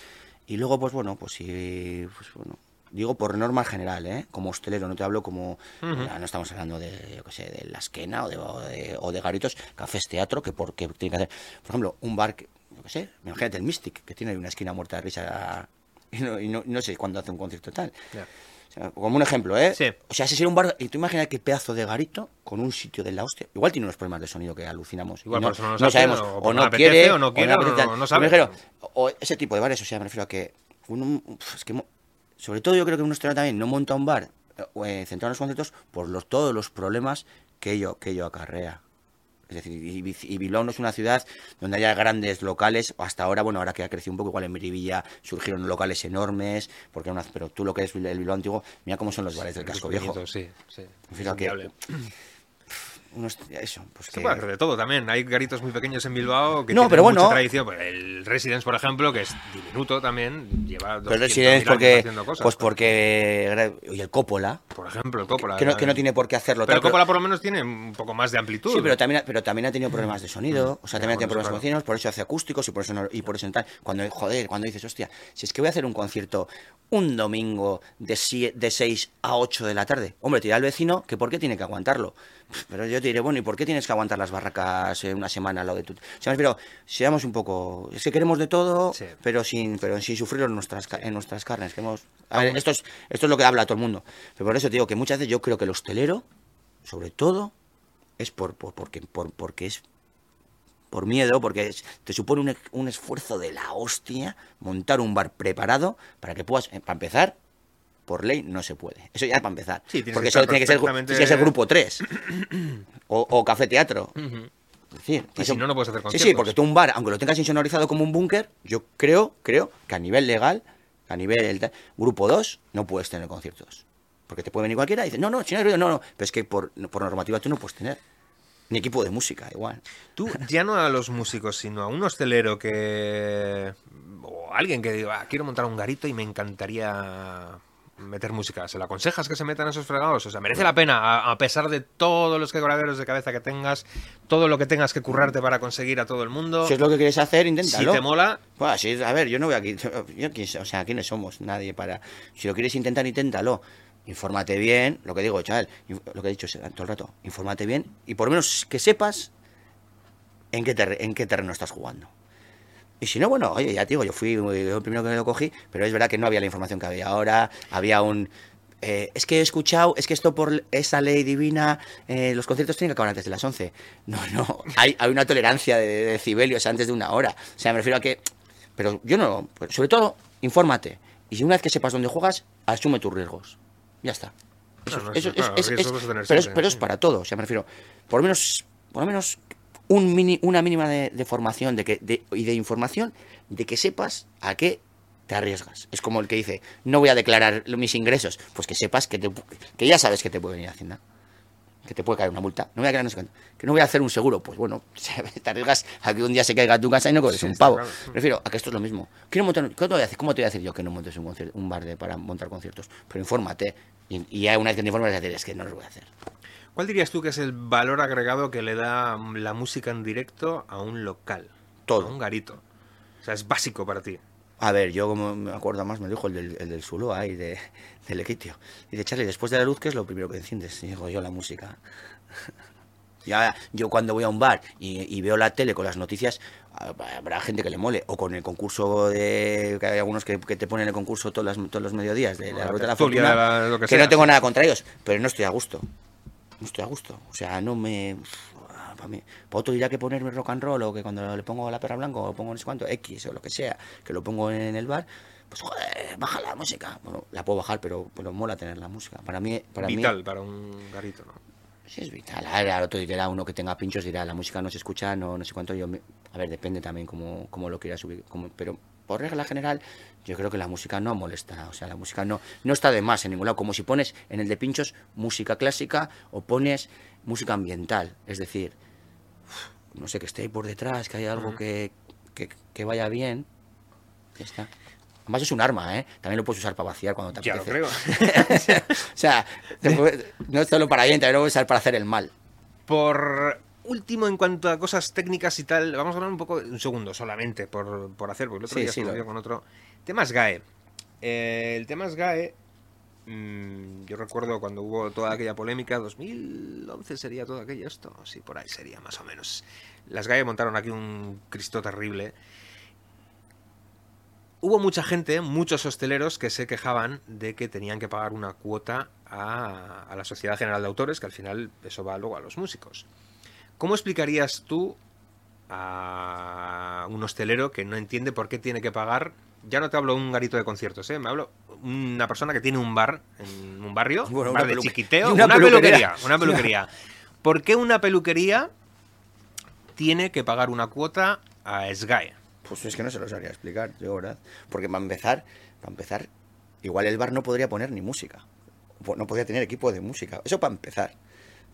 Y luego pues bueno, pues si pues bueno, digo por norma general, ¿eh? como hostelero, no te hablo como no estamos hablando de yo qué sé, de la esquena o de, o de, o de garitos, cafés, teatro, que por qué tiene que hacer, por ejemplo, un bar que yo qué sé, imagínate el Mystic, que tiene una esquina muerta de risa y no, y no, no sé cuándo hace un concierto tal. Ya. O sea, como un ejemplo, ¿eh? Sí. O sea, ese sería un bar. Y tú imaginas qué pedazo de garito con un sitio de la hostia. Igual tiene unos problemas de sonido que alucinamos. Igual no, por eso no sabemos. o O, porque no apetece, quiere. o no quiere, o no- sabe. me refiero, o ese tipo de bares, o sea, me refiero a que. un- un- es que sobre todo yo creo que un hostelero también no monta un bar eh, eh, centrado en los conciertos por los, todos los problemas que ello, que ello acarrea. Es decir, y, Bilbao no es una ciudad donde haya grandes locales. Hasta ahora, bueno, ahora que ha crecido un poco, igual en Miribilla surgieron locales enormes, porque una, pero tú lo que es el Bilbao antiguo, mira cómo son los bares del casco viejo. Sí, sí. Unos- eso, pues Se que... puede hacer de todo también. Hay garitos muy pequeños en Bilbao que No, tienen pero mucha tradición. Pues El Residence, por ejemplo, que es diminuto también, lleva 200.000 Residence años porque, haciendo cosas. pues porque... Y el Coppola, Por ejemplo, el Coppola. que no, que no tiene por qué hacerlo. Pero tal, el Coppola por lo menos tiene un poco más de amplitud. Sí, pero también, ha- pero también ha tenido problemas de sonido, o sea, también ha tenido problemas claro. con vecinos, por eso hace acústicos y por eso no- y por eso en tal. Cuando, joder, cuando dices, hostia, si es que voy a hacer un concierto un domingo de, de 6 a 8 de la tarde, hombre, te dirá el vecino que por qué tiene que aguantarlo. Pero yo te diré, bueno, ¿y por qué tienes que aguantar las barracas eh, una semana al lado de tu... O sea, pero seamos un poco... Es que queremos de todo, Sí. pero sin pero sin sufrirlo en nuestras, en nuestras carnes. Queremos... A ver, esto es, esto es lo que habla todo el mundo. Pero por eso te digo que muchas veces yo creo que el hostelero, sobre todo, es por, por- porque, por- porque es por miedo, porque es- te supone un, un esfuerzo de la hostia montar un bar preparado para que puedas, eh, para empezar, por ley no se puede. Eso ya para empezar. Sí, porque que eso tiene que ser, tiene que ser grupo 3 o, o café teatro. Ujú. Es decir, Y eso- si no, no puedes hacer Sí, conciertos. sí, porque tú un bar, aunque lo tengas insonorizado como un búnker, yo creo, creo que a nivel legal, a nivel ta- grupo 2, no puedes tener conciertos. Porque te puede venir cualquiera y dice, no, no, si no hay ruido, no, no. Pero es que por, por normativa tú no puedes tener. Ni equipo de música, igual. Tú, ya no a los músicos, sino a un hostelero que. o alguien que diga, "Ah, quiero montar un garito y me encantaría meter música. ¿Se le aconsejas que se metan esos fregados? O sea, merece la pena, a, a pesar de todos los quebraderos de cabeza que tengas, todo lo que tengas que currarte para conseguir a todo el mundo. Si es lo que quieres hacer, Si inténtalo. te mola, sí, a ver, yo no voy aquí. Yo, o sea, ¿quiénes somos? Nadie para. Si lo quieres intentar, inténtalo. Infórmate bien, lo que digo, chaval, lo que he dicho todo el rato. Infórmate bien y por lo menos que sepas en qué, terre- en qué terreno estás jugando. Y si no, bueno, oye, ya te digo, yo fui yo el primero que lo cogí, pero es verdad que no había la información que había ahora. Había un. eh, es que he escuchado, es que esto por esa ley divina, eh, los conciertos tienen que acabar antes de las 11. No, no, hay, hay una tolerancia de, de decibelios antes de una hora. O sea, me refiero a que. Pero yo no. pues, sobre todo, infórmate. Y una vez que sepas dónde juegas, asume tus riesgos. Ya está. Eso, No, no, eso- claro, es- pero, es, pero para todo. O sea, me refiero. Por lo menos. Por lo menos un mini, una mínima de, de formación de que, de- y de información de que sepas a qué te arriesgas. Es como el que dice, no voy a declarar mis ingresos. Pues que sepas que, te, que ya sabes que te puede venir Hacienda. Que te puede caer una multa. No voy a crear no sé. Que no voy a hacer un seguro. Pues bueno, te arriesgas a que un día se caiga tu casa y no cobres Sí, un pavo. claro. Prefiero a que esto es lo mismo. Quiero montar, ¿cómo, te voy a decir, ¿Cómo te voy a decir yo que no montes un, concierto- un bar de, para montar conciertos? Pero infórmate. Y, y ya una vez que te informes, a es que no lo voy a hacer. ¿Cuál dirías tú que es el valor agregado que le da mm, la música en directo a un local? Todo. A un garito. O sea, es básico para ti. A ver, yo como me acuerdo más, me dijo el del, el del y de, del Equitio. Dice, Charlie, después de la luz, ¿qué es lo primero que enciendes? Y digo, yo la música. ya, yo cuando voy a un bar y, y veo la tele con las noticias, habrá gente que le mole. O con el concurso de... que hay algunos que, que te ponen el concurso todos los, todos los mediodías de la, La Ruta de la Fortuna. la- que que sea, no tengo sí. nada contra ellos, pero no estoy a gusto. No estoy a gusto. O sea, no me... para mí. Para otro dirá que ponerme rock and roll o que cuando le pongo la perra blanca o pongo no sé cuánto, X o lo que sea, que lo pongo en el bar, pues joder, baja la música. Bueno, la puedo bajar, pero, pero mola tener la música. Para mí, para mí Vital para un garito, ¿no? Sí, es vital. A ver, al otro dirá uno que tenga pinchos, dirá la música no se escucha, no, no sé cuánto. Yo, me- a ver, depende también cómo, cómo lo quieras subir. cómo- pero por regla general, yo creo que la música no molesta. O sea, la música no, no está de más en ningún lado. Como si pones en el de pinchos música clásica o pones música ambiental. Es decir, no sé, que esté ahí por detrás, que haya algo que, que, que vaya bien. Ya está. Además es un arma, ¿eh? También lo puedes usar para vaciar cuando te Ya lo creo. o sea, no es solo para bien, también lo puedes usar para hacer el mal. Por último, en cuanto a cosas técnicas y tal, vamos a hablar un poco, un segundo solamente, por, por hacer, porque el otro Sí, día sí, se me lo- olvidó con otro. Temas GAE. Eh, el tema GAE, mm, yo recuerdo cuando hubo toda aquella polémica, 2011 sería todo aquello esto, sí, por ahí sería más o menos. Las GAE montaron aquí un Cristo terrible. Hubo mucha gente, muchos hosteleros que se quejaban de que tenían que pagar una cuota a, a la Sociedad General de Autores, que al final eso va luego a los músicos. ¿Cómo explicarías tú a un hostelero que no entiende por qué tiene que pagar? Ya no te hablo un garito de conciertos, ¿eh? me hablo una persona que tiene un bar en un barrio, Bueno, un bar de chiquiteo, una, una peluquería, peluquería. una peluquería. ¿Por qué una peluquería tiene que pagar una cuota a SGAE? Pues es que no se lo sabría explicar, yo, ¿verdad? Porque para empezar, para empezar, igual el bar no podría poner ni música. Po- No podría tener equipo de música. Eso para empezar,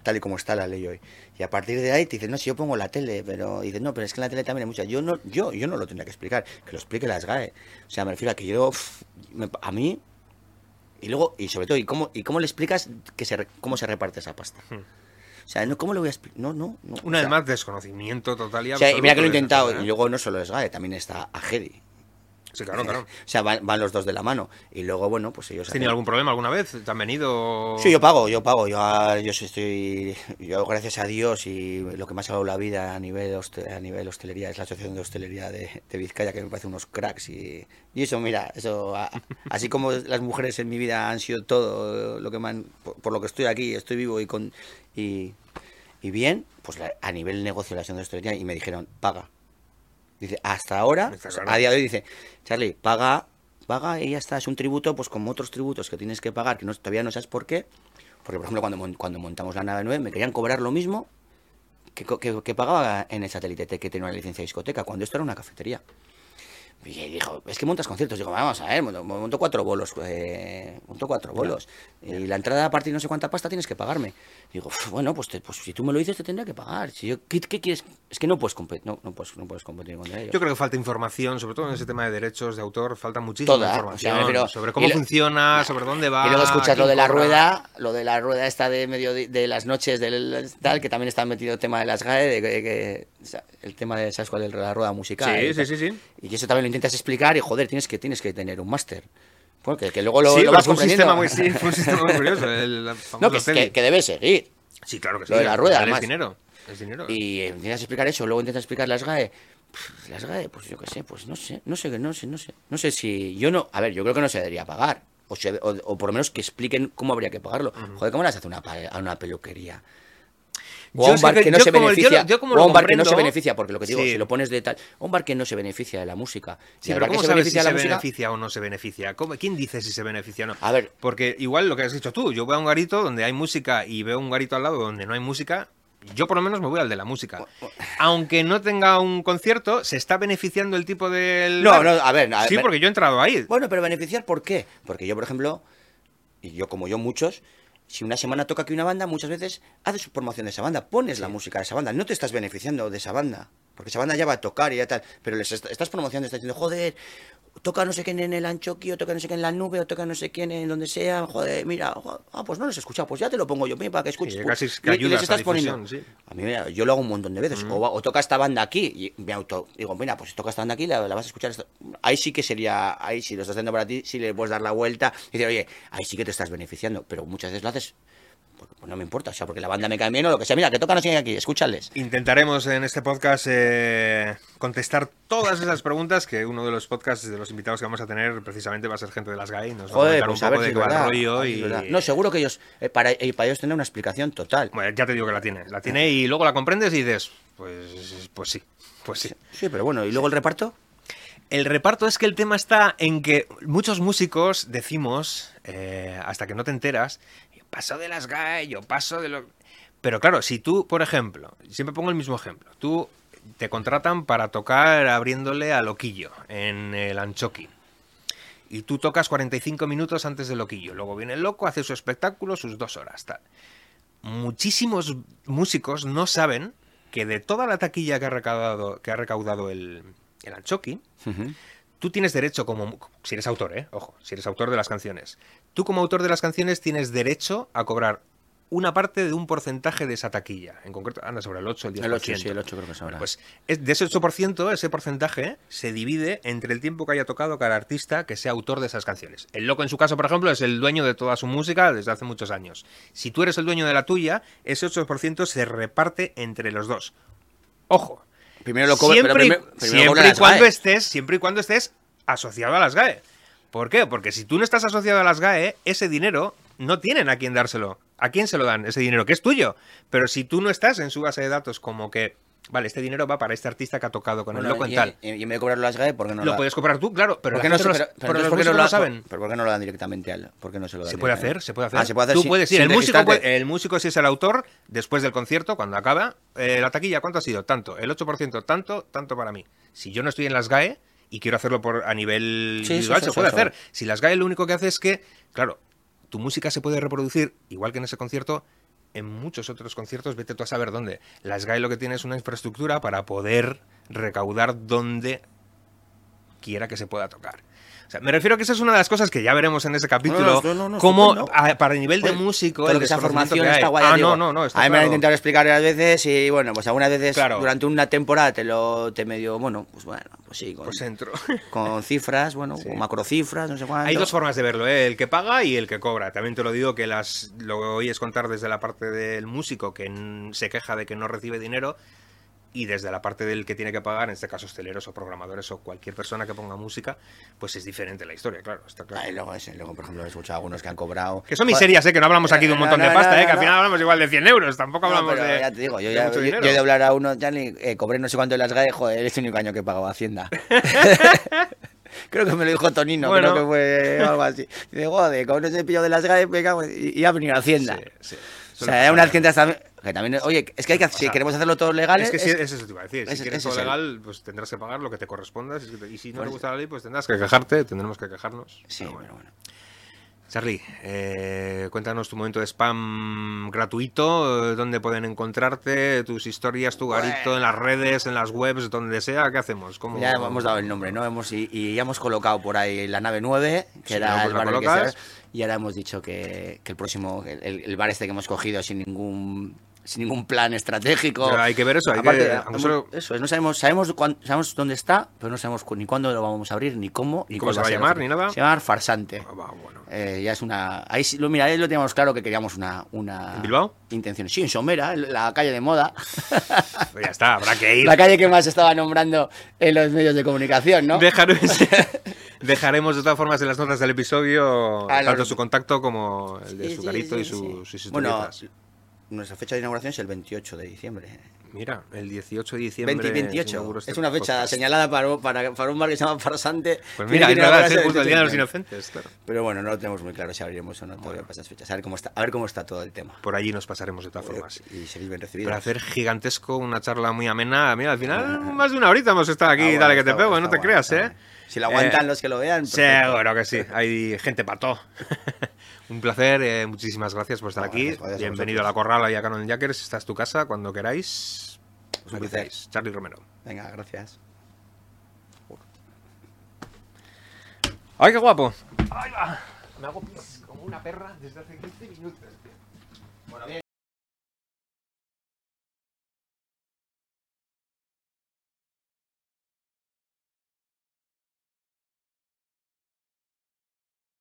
tal y como está la ley hoy. Y a partir de ahí te dicen, no, si yo pongo la tele, pero dices, no, pero es que en la tele también hay música. Yo no, yo, yo no lo tendría que explicar, que lo explique las GAE. O sea, me refiero a que yo, me- a mí, y luego, y sobre todo, ¿y cómo, y cómo le explicas que se, cómo se reparte esa pasta? Hmm. O sea, no, ¿cómo le voy a explicar? No, no, no. Una o vez más, desconocimiento total y o sea, y mira que lo he intentado, y luego no solo es GAE, también está Agedi. Sí, claro, claro. O sea, van, van los dos de la mano. Y luego, bueno, pues ellos... ¿Has tenido hacen- algún problema alguna vez? ¿Te han venido...? Sí, yo pago, yo pago. Yo, ah, yo estoy... Yo, gracias a Dios, y lo que me ha salvado la vida a nivel, a nivel hostelería es la Asociación de Hostelería de, de Vizcaya, que me parece unos cracks. Y, y eso, mira, eso... a- así como las mujeres en mi vida han sido todo lo que me han... Por, por lo que estoy aquí, estoy vivo y con... Y, y bien, pues la- a nivel negocio de la Asociación de Hostelería, y me dijeron, paga. Dice, hasta ahora, a día de hoy, dice, Charlie, paga, paga y ya está. Es un tributo, pues como otros tributos que tienes que pagar, que no, todavía no sabes por qué. Porque, por ejemplo, cuando, cuando montamos la nave 9, me querían cobrar lo mismo que, que, que pagaba en el satélite que tenía una licencia de discoteca, cuando esto era una cafetería. Y dijo, es que montas conciertos. Digo, vamos a ver, monto, monto cuatro bolos. Eh, monto cuatro bolos. Y la entrada a partir de no sé cuánta pasta tienes que pagarme. Digo, "Uf, bueno, pues, te- pues si tú me lo dices, te tendría que pagar. Si yo, ¿qué, qué quieres? Es que no puedes competir, no, no puedes, no puedes competir con ellos. Yo creo que falta información, sobre todo en ese tema de derechos de autor, falta muchísima Toda, o sea, información me refiero- sobre cómo lo- funciona, sobre dónde va. Y luego escuchas lo de la rueda, lo de la rueda esta de medio de, de las noches del tal, que también está metido el tema de las GAE, de o sea, el tema de, ¿sabes cuál es la rueda musical? Sí, sí, sí, sí. Y eso también lo intentas explicar y joder, tienes que, tienes que tener un máster. Porque que luego lo, sí, lo pero vas fue un sistema muy, sí, fue un sistema muy curioso. El famoso No, que, que, que debe seguir. Sí, claro que sí. lo de la rueda, además. Es dinero. Es dinero. Y eh, intentas explicar eso, luego intentas explicar las GAE. Pff, Las GAE, pues yo qué sé, pues no sé, no sé, no sé, no sé. No sé si. Yo no. A ver, yo creo que no se debería pagar. O, se- o, o por lo menos que expliquen cómo habría que pagarlo. Joder, ¿cómo las hace una, a una peluquería? O a un bar que- no se beneficia. o que no se beneficia, porque lo que digo, Sí. si lo pones de tal. Un bar que no se beneficia de la música. Sí, pero que ¿cómo se sabes si beneficia de se la música. beneficia o no se beneficia? ¿Cómo- ¿Quién dice si se beneficia o no? A ver, Porque igual lo que has dicho tú, yo voy a un garito donde hay música y veo un garito al lado donde no hay música, yo por lo menos me voy al de la música. Aunque no tenga un concierto, ¿se está beneficiando el tipo del... No, no, a ver, a ver, Sí, porque yo he entrado ahí. Bueno, pero beneficiar, ¿por qué? Porque yo, por ejemplo, y yo como yo muchos, si una semana toca aquí una banda, muchas veces haces su promoción de esa banda, pones la música de esa banda, no te estás beneficiando de esa banda, porque esa banda ya va a tocar y ya tal, pero les est- estás promocionando, estás diciendo, joder, toca no sé quién en el Anchoqui, o toca no sé quién en la nube, o toca no sé quién en donde sea, joder, mira, jo- ah, pues no los he escuchado, pues ya te lo pongo yo, mira, para que escuches. Sí, casi que y- les a estás poniendo. sí. A mí mira, yo lo hago un montón de veces. O, va- o toca esta banda aquí y me auto. Digo, mira, pues si toca esta banda aquí, la, la vas a escuchar. esta- Ahí sí que sería. Ahí si lo estás haciendo para ti, sí le puedes dar la vuelta y decir, oye, ahí sí que te estás beneficiando. Pero muchas veces lo haces. Pues no me importa, o sea, porque la banda me cae bien o lo que sea. Mira, que tocan así aquí, escúchales. Intentaremos en este podcast eh, contestar todas esas preguntas que uno de los podcasts de los invitados que vamos a tener precisamente va a ser gente de las GAI. Nos va Joder, a pues comentar a un ver poco si de es qué va el verdad. rollo y... verdad. No, seguro que ellos, eh, para, eh, para ellos tener una explicación total. Bueno, ya te digo que la tiene. La tiene y luego la comprendes y dices, pues, pues sí, pues sí. Sí, pero bueno, ¿y luego el reparto? El reparto es que el tema está en que muchos músicos decimos, eh, hasta que no te enteras, paso de las GAE, yo paso de lo... Pero claro, si tú, por ejemplo, siempre pongo el mismo ejemplo, tú te contratan para tocar abriéndole a Loquillo en el Anchoqui. Y tú tocas 45 minutos antes de Loquillo. Luego viene el loco, hace su espectáculo, sus dos horas. Tal. Muchísimos músicos no saben que de toda la taquilla que ha recaudado, que ha recaudado el, el Anchoqui, tú tienes derecho como si eres autor, ¿eh? Ojo, si eres autor de las canciones. Tú como autor de las canciones tienes derecho a cobrar una parte de un porcentaje de esa taquilla. En concreto, anda sobre el 8, el 10%. El 8, sí, el 8 creo que. Pues es- de ese 8%, ese porcentaje se divide entre el tiempo que haya tocado cada artista que sea autor de esas canciones. El loco, en su caso, por ejemplo, es el dueño de toda su música desde hace muchos años. Si tú eres el dueño de la tuya, ese 8% se reparte entre los dos. Ojo, primero lo cobra, siempre, pero primero, primero siempre y cuando estés, siempre y cuando estés asociado a las GAE. ¿Por qué? Porque si tú no estás asociado a las GAE, ese dinero no tienen a quién dárselo. ¿A quién se lo dan ese dinero? Que es tuyo. Pero si tú no estás en su base de datos como que, vale, este dinero va para este artista que ha tocado con el loco en y, tal. y, y en vez de cobrarlo las GAE, ¿por qué no lo la- puedes cobrar tú, claro, pero ¿Por qué no se- lo- pero- pero pero entonces los ¿por qué no músicos lo no ha- saben. ¿Pero por qué no lo dan directamente a él? ¿Por qué no se lo dan Se puede directamente? hacer, se puede hacer. Ah, se puede hacer Tú sin- puedes ir. El músico, registrarte. puede- el músico, si es el autor, después del concierto, cuando acaba, eh, la taquilla, ¿cuánto ha sido? Tanto. El 8%, tanto, tanto para mí. Si yo no estoy en las GAE y quiero hacerlo por a nivel Sí, individual, sí, se puede hacer. Si las GAE lo único que hace es que, claro, tu música se puede reproducir, igual que en ese concierto, en muchos otros conciertos, vete tú a saber dónde. Las GAE lo que tiene es una infraestructura para poder recaudar donde quiera que se pueda tocar. O sea, me refiero a que esa es una de las cosas que ya veremos en ese capítulo. no, no, no, cómo, estupendo. a- para el nivel de Oye, músico, el que esa formación que está guay. Ah, digo, no, no, no. Está a mí me lo claro. intentado explicar varias veces y bueno, pues algunas veces Claro. durante una temporada te lo te medio, bueno, pues bueno, pues sí, con, Pues entro. con cifras, bueno, Sí. con macrocifras, no sé cuánto. Hay dos formas de verlo, ¿eh? el que paga y el que cobra. También te lo digo que las lo oyes contar desde la parte del músico que se queja de que no recibe dinero y desde la parte del que tiene que pagar, en este caso hosteleros o programadores o cualquier persona que ponga música, pues es diferente la historia, claro, está claro. Ah, y luego, ese, luego, por ejemplo, he escuchado algunos que han cobrado. Que son miserias, ¿eh? Que no hablamos aquí de un montón no, de pasta, no, ¿eh? Que al final hablamos igual de 100 euros. Tampoco hablamos de. ya te digo, yo de ya yo, de hablar a uno, ya ni eh, cobré no sé cuánto de las GAE, joder, es el único año que he pagado Hacienda. creo que me lo dijo Tonino, Bueno. creo que fue algo así. Y digo, joder, como no se pillado de las GAE, me cago y, y ha venido Hacienda. Sí, sí. O sea, tiendas también, que también, oye, es que hay que, si sea, queremos hacerlo todos legales, Es que sí, es- es eso te iba a decir. Si quieres todo legal, pues tendrás que pagar lo que te corresponda. si- Y si no Pues- te gusta la ley, pues tendrás que quejarte, tendremos que quejarnos. sí, Pero bueno, bueno. bueno. Charlie, eh, cuéntanos tu momento de spam gratuito, eh, dónde pueden encontrarte, tus historias, tu garito en las redes, en las webs, donde sea, ¿qué hacemos? ¿Cómo- Ya hemos dado el nombre, ¿no? Hemos, y, y ya hemos colocado por ahí la nave 9, que Sí, era ¿no? Pues el bar que se- y ahora hemos dicho que, que el próximo, el, el bar este que hemos cogido sin ningún sin ningún plan estratégico. Pero hay que ver eso, hay Aparte, que- eso es, no sabemos, sabemos, cuán- sabemos dónde está, pero no sabemos ni cuándo lo vamos a abrir, ni cómo, ni cómo se va a llamar, ni nada? Se va a llamar Farsante. Ah, bueno. Eh, ya es una. Ahí lo, mira, ahí lo teníamos claro que queríamos una. una ¿En Bilbao? Intención. Sí, en Somera, la calle de moda. Pues ya está, habrá que ir. la calle que más estaba nombrando en los medios de comunicación, ¿no? Dejaremos, dejaremos de todas formas en las notas del episodio Ah, tanto los- su contacto como el de Sí, su sí, garito sí, y su- sí. sus Bueno, nuestra fecha de inauguración es el 28 de diciembre. Mira, el 18 de diciembre. 20 y se 28. inauguró este es una fecha podcast. señalada para, para, para un bar que se llama Farsante. Pues mira, que es verdad, es inaugurarse el justo el Día de los 28. Inocentes, claro. Pero bueno, no lo tenemos muy claro si abriremos o no todavía para esas fechas. A ver cómo está, a ver cómo está todo el tema. Por allí nos pasaremos de todas formas. Y seréis bien recibidos. Placer gigantesco, una charla muy amena. Mira, al final más de una horita hemos estado aquí, Ah, bueno, dale que te pego, bueno, no te está creas, bueno, ¿eh? Si lo aguantan Eh, los que lo vean. perfecto. Seguro que sí, hay gente para todo. Un placer, eh, muchísimas gracias por estar No, aquí. gracias, gracias a Bienvenido a la Corrala y a Canon Jackers. Esta es tu casa, cuando queráis. Pues un placer. Charlie Romero. Venga, gracias. ¡Ay, qué guapo! ¡Ahí va! Me hago pis como una perra desde hace 15 minutos.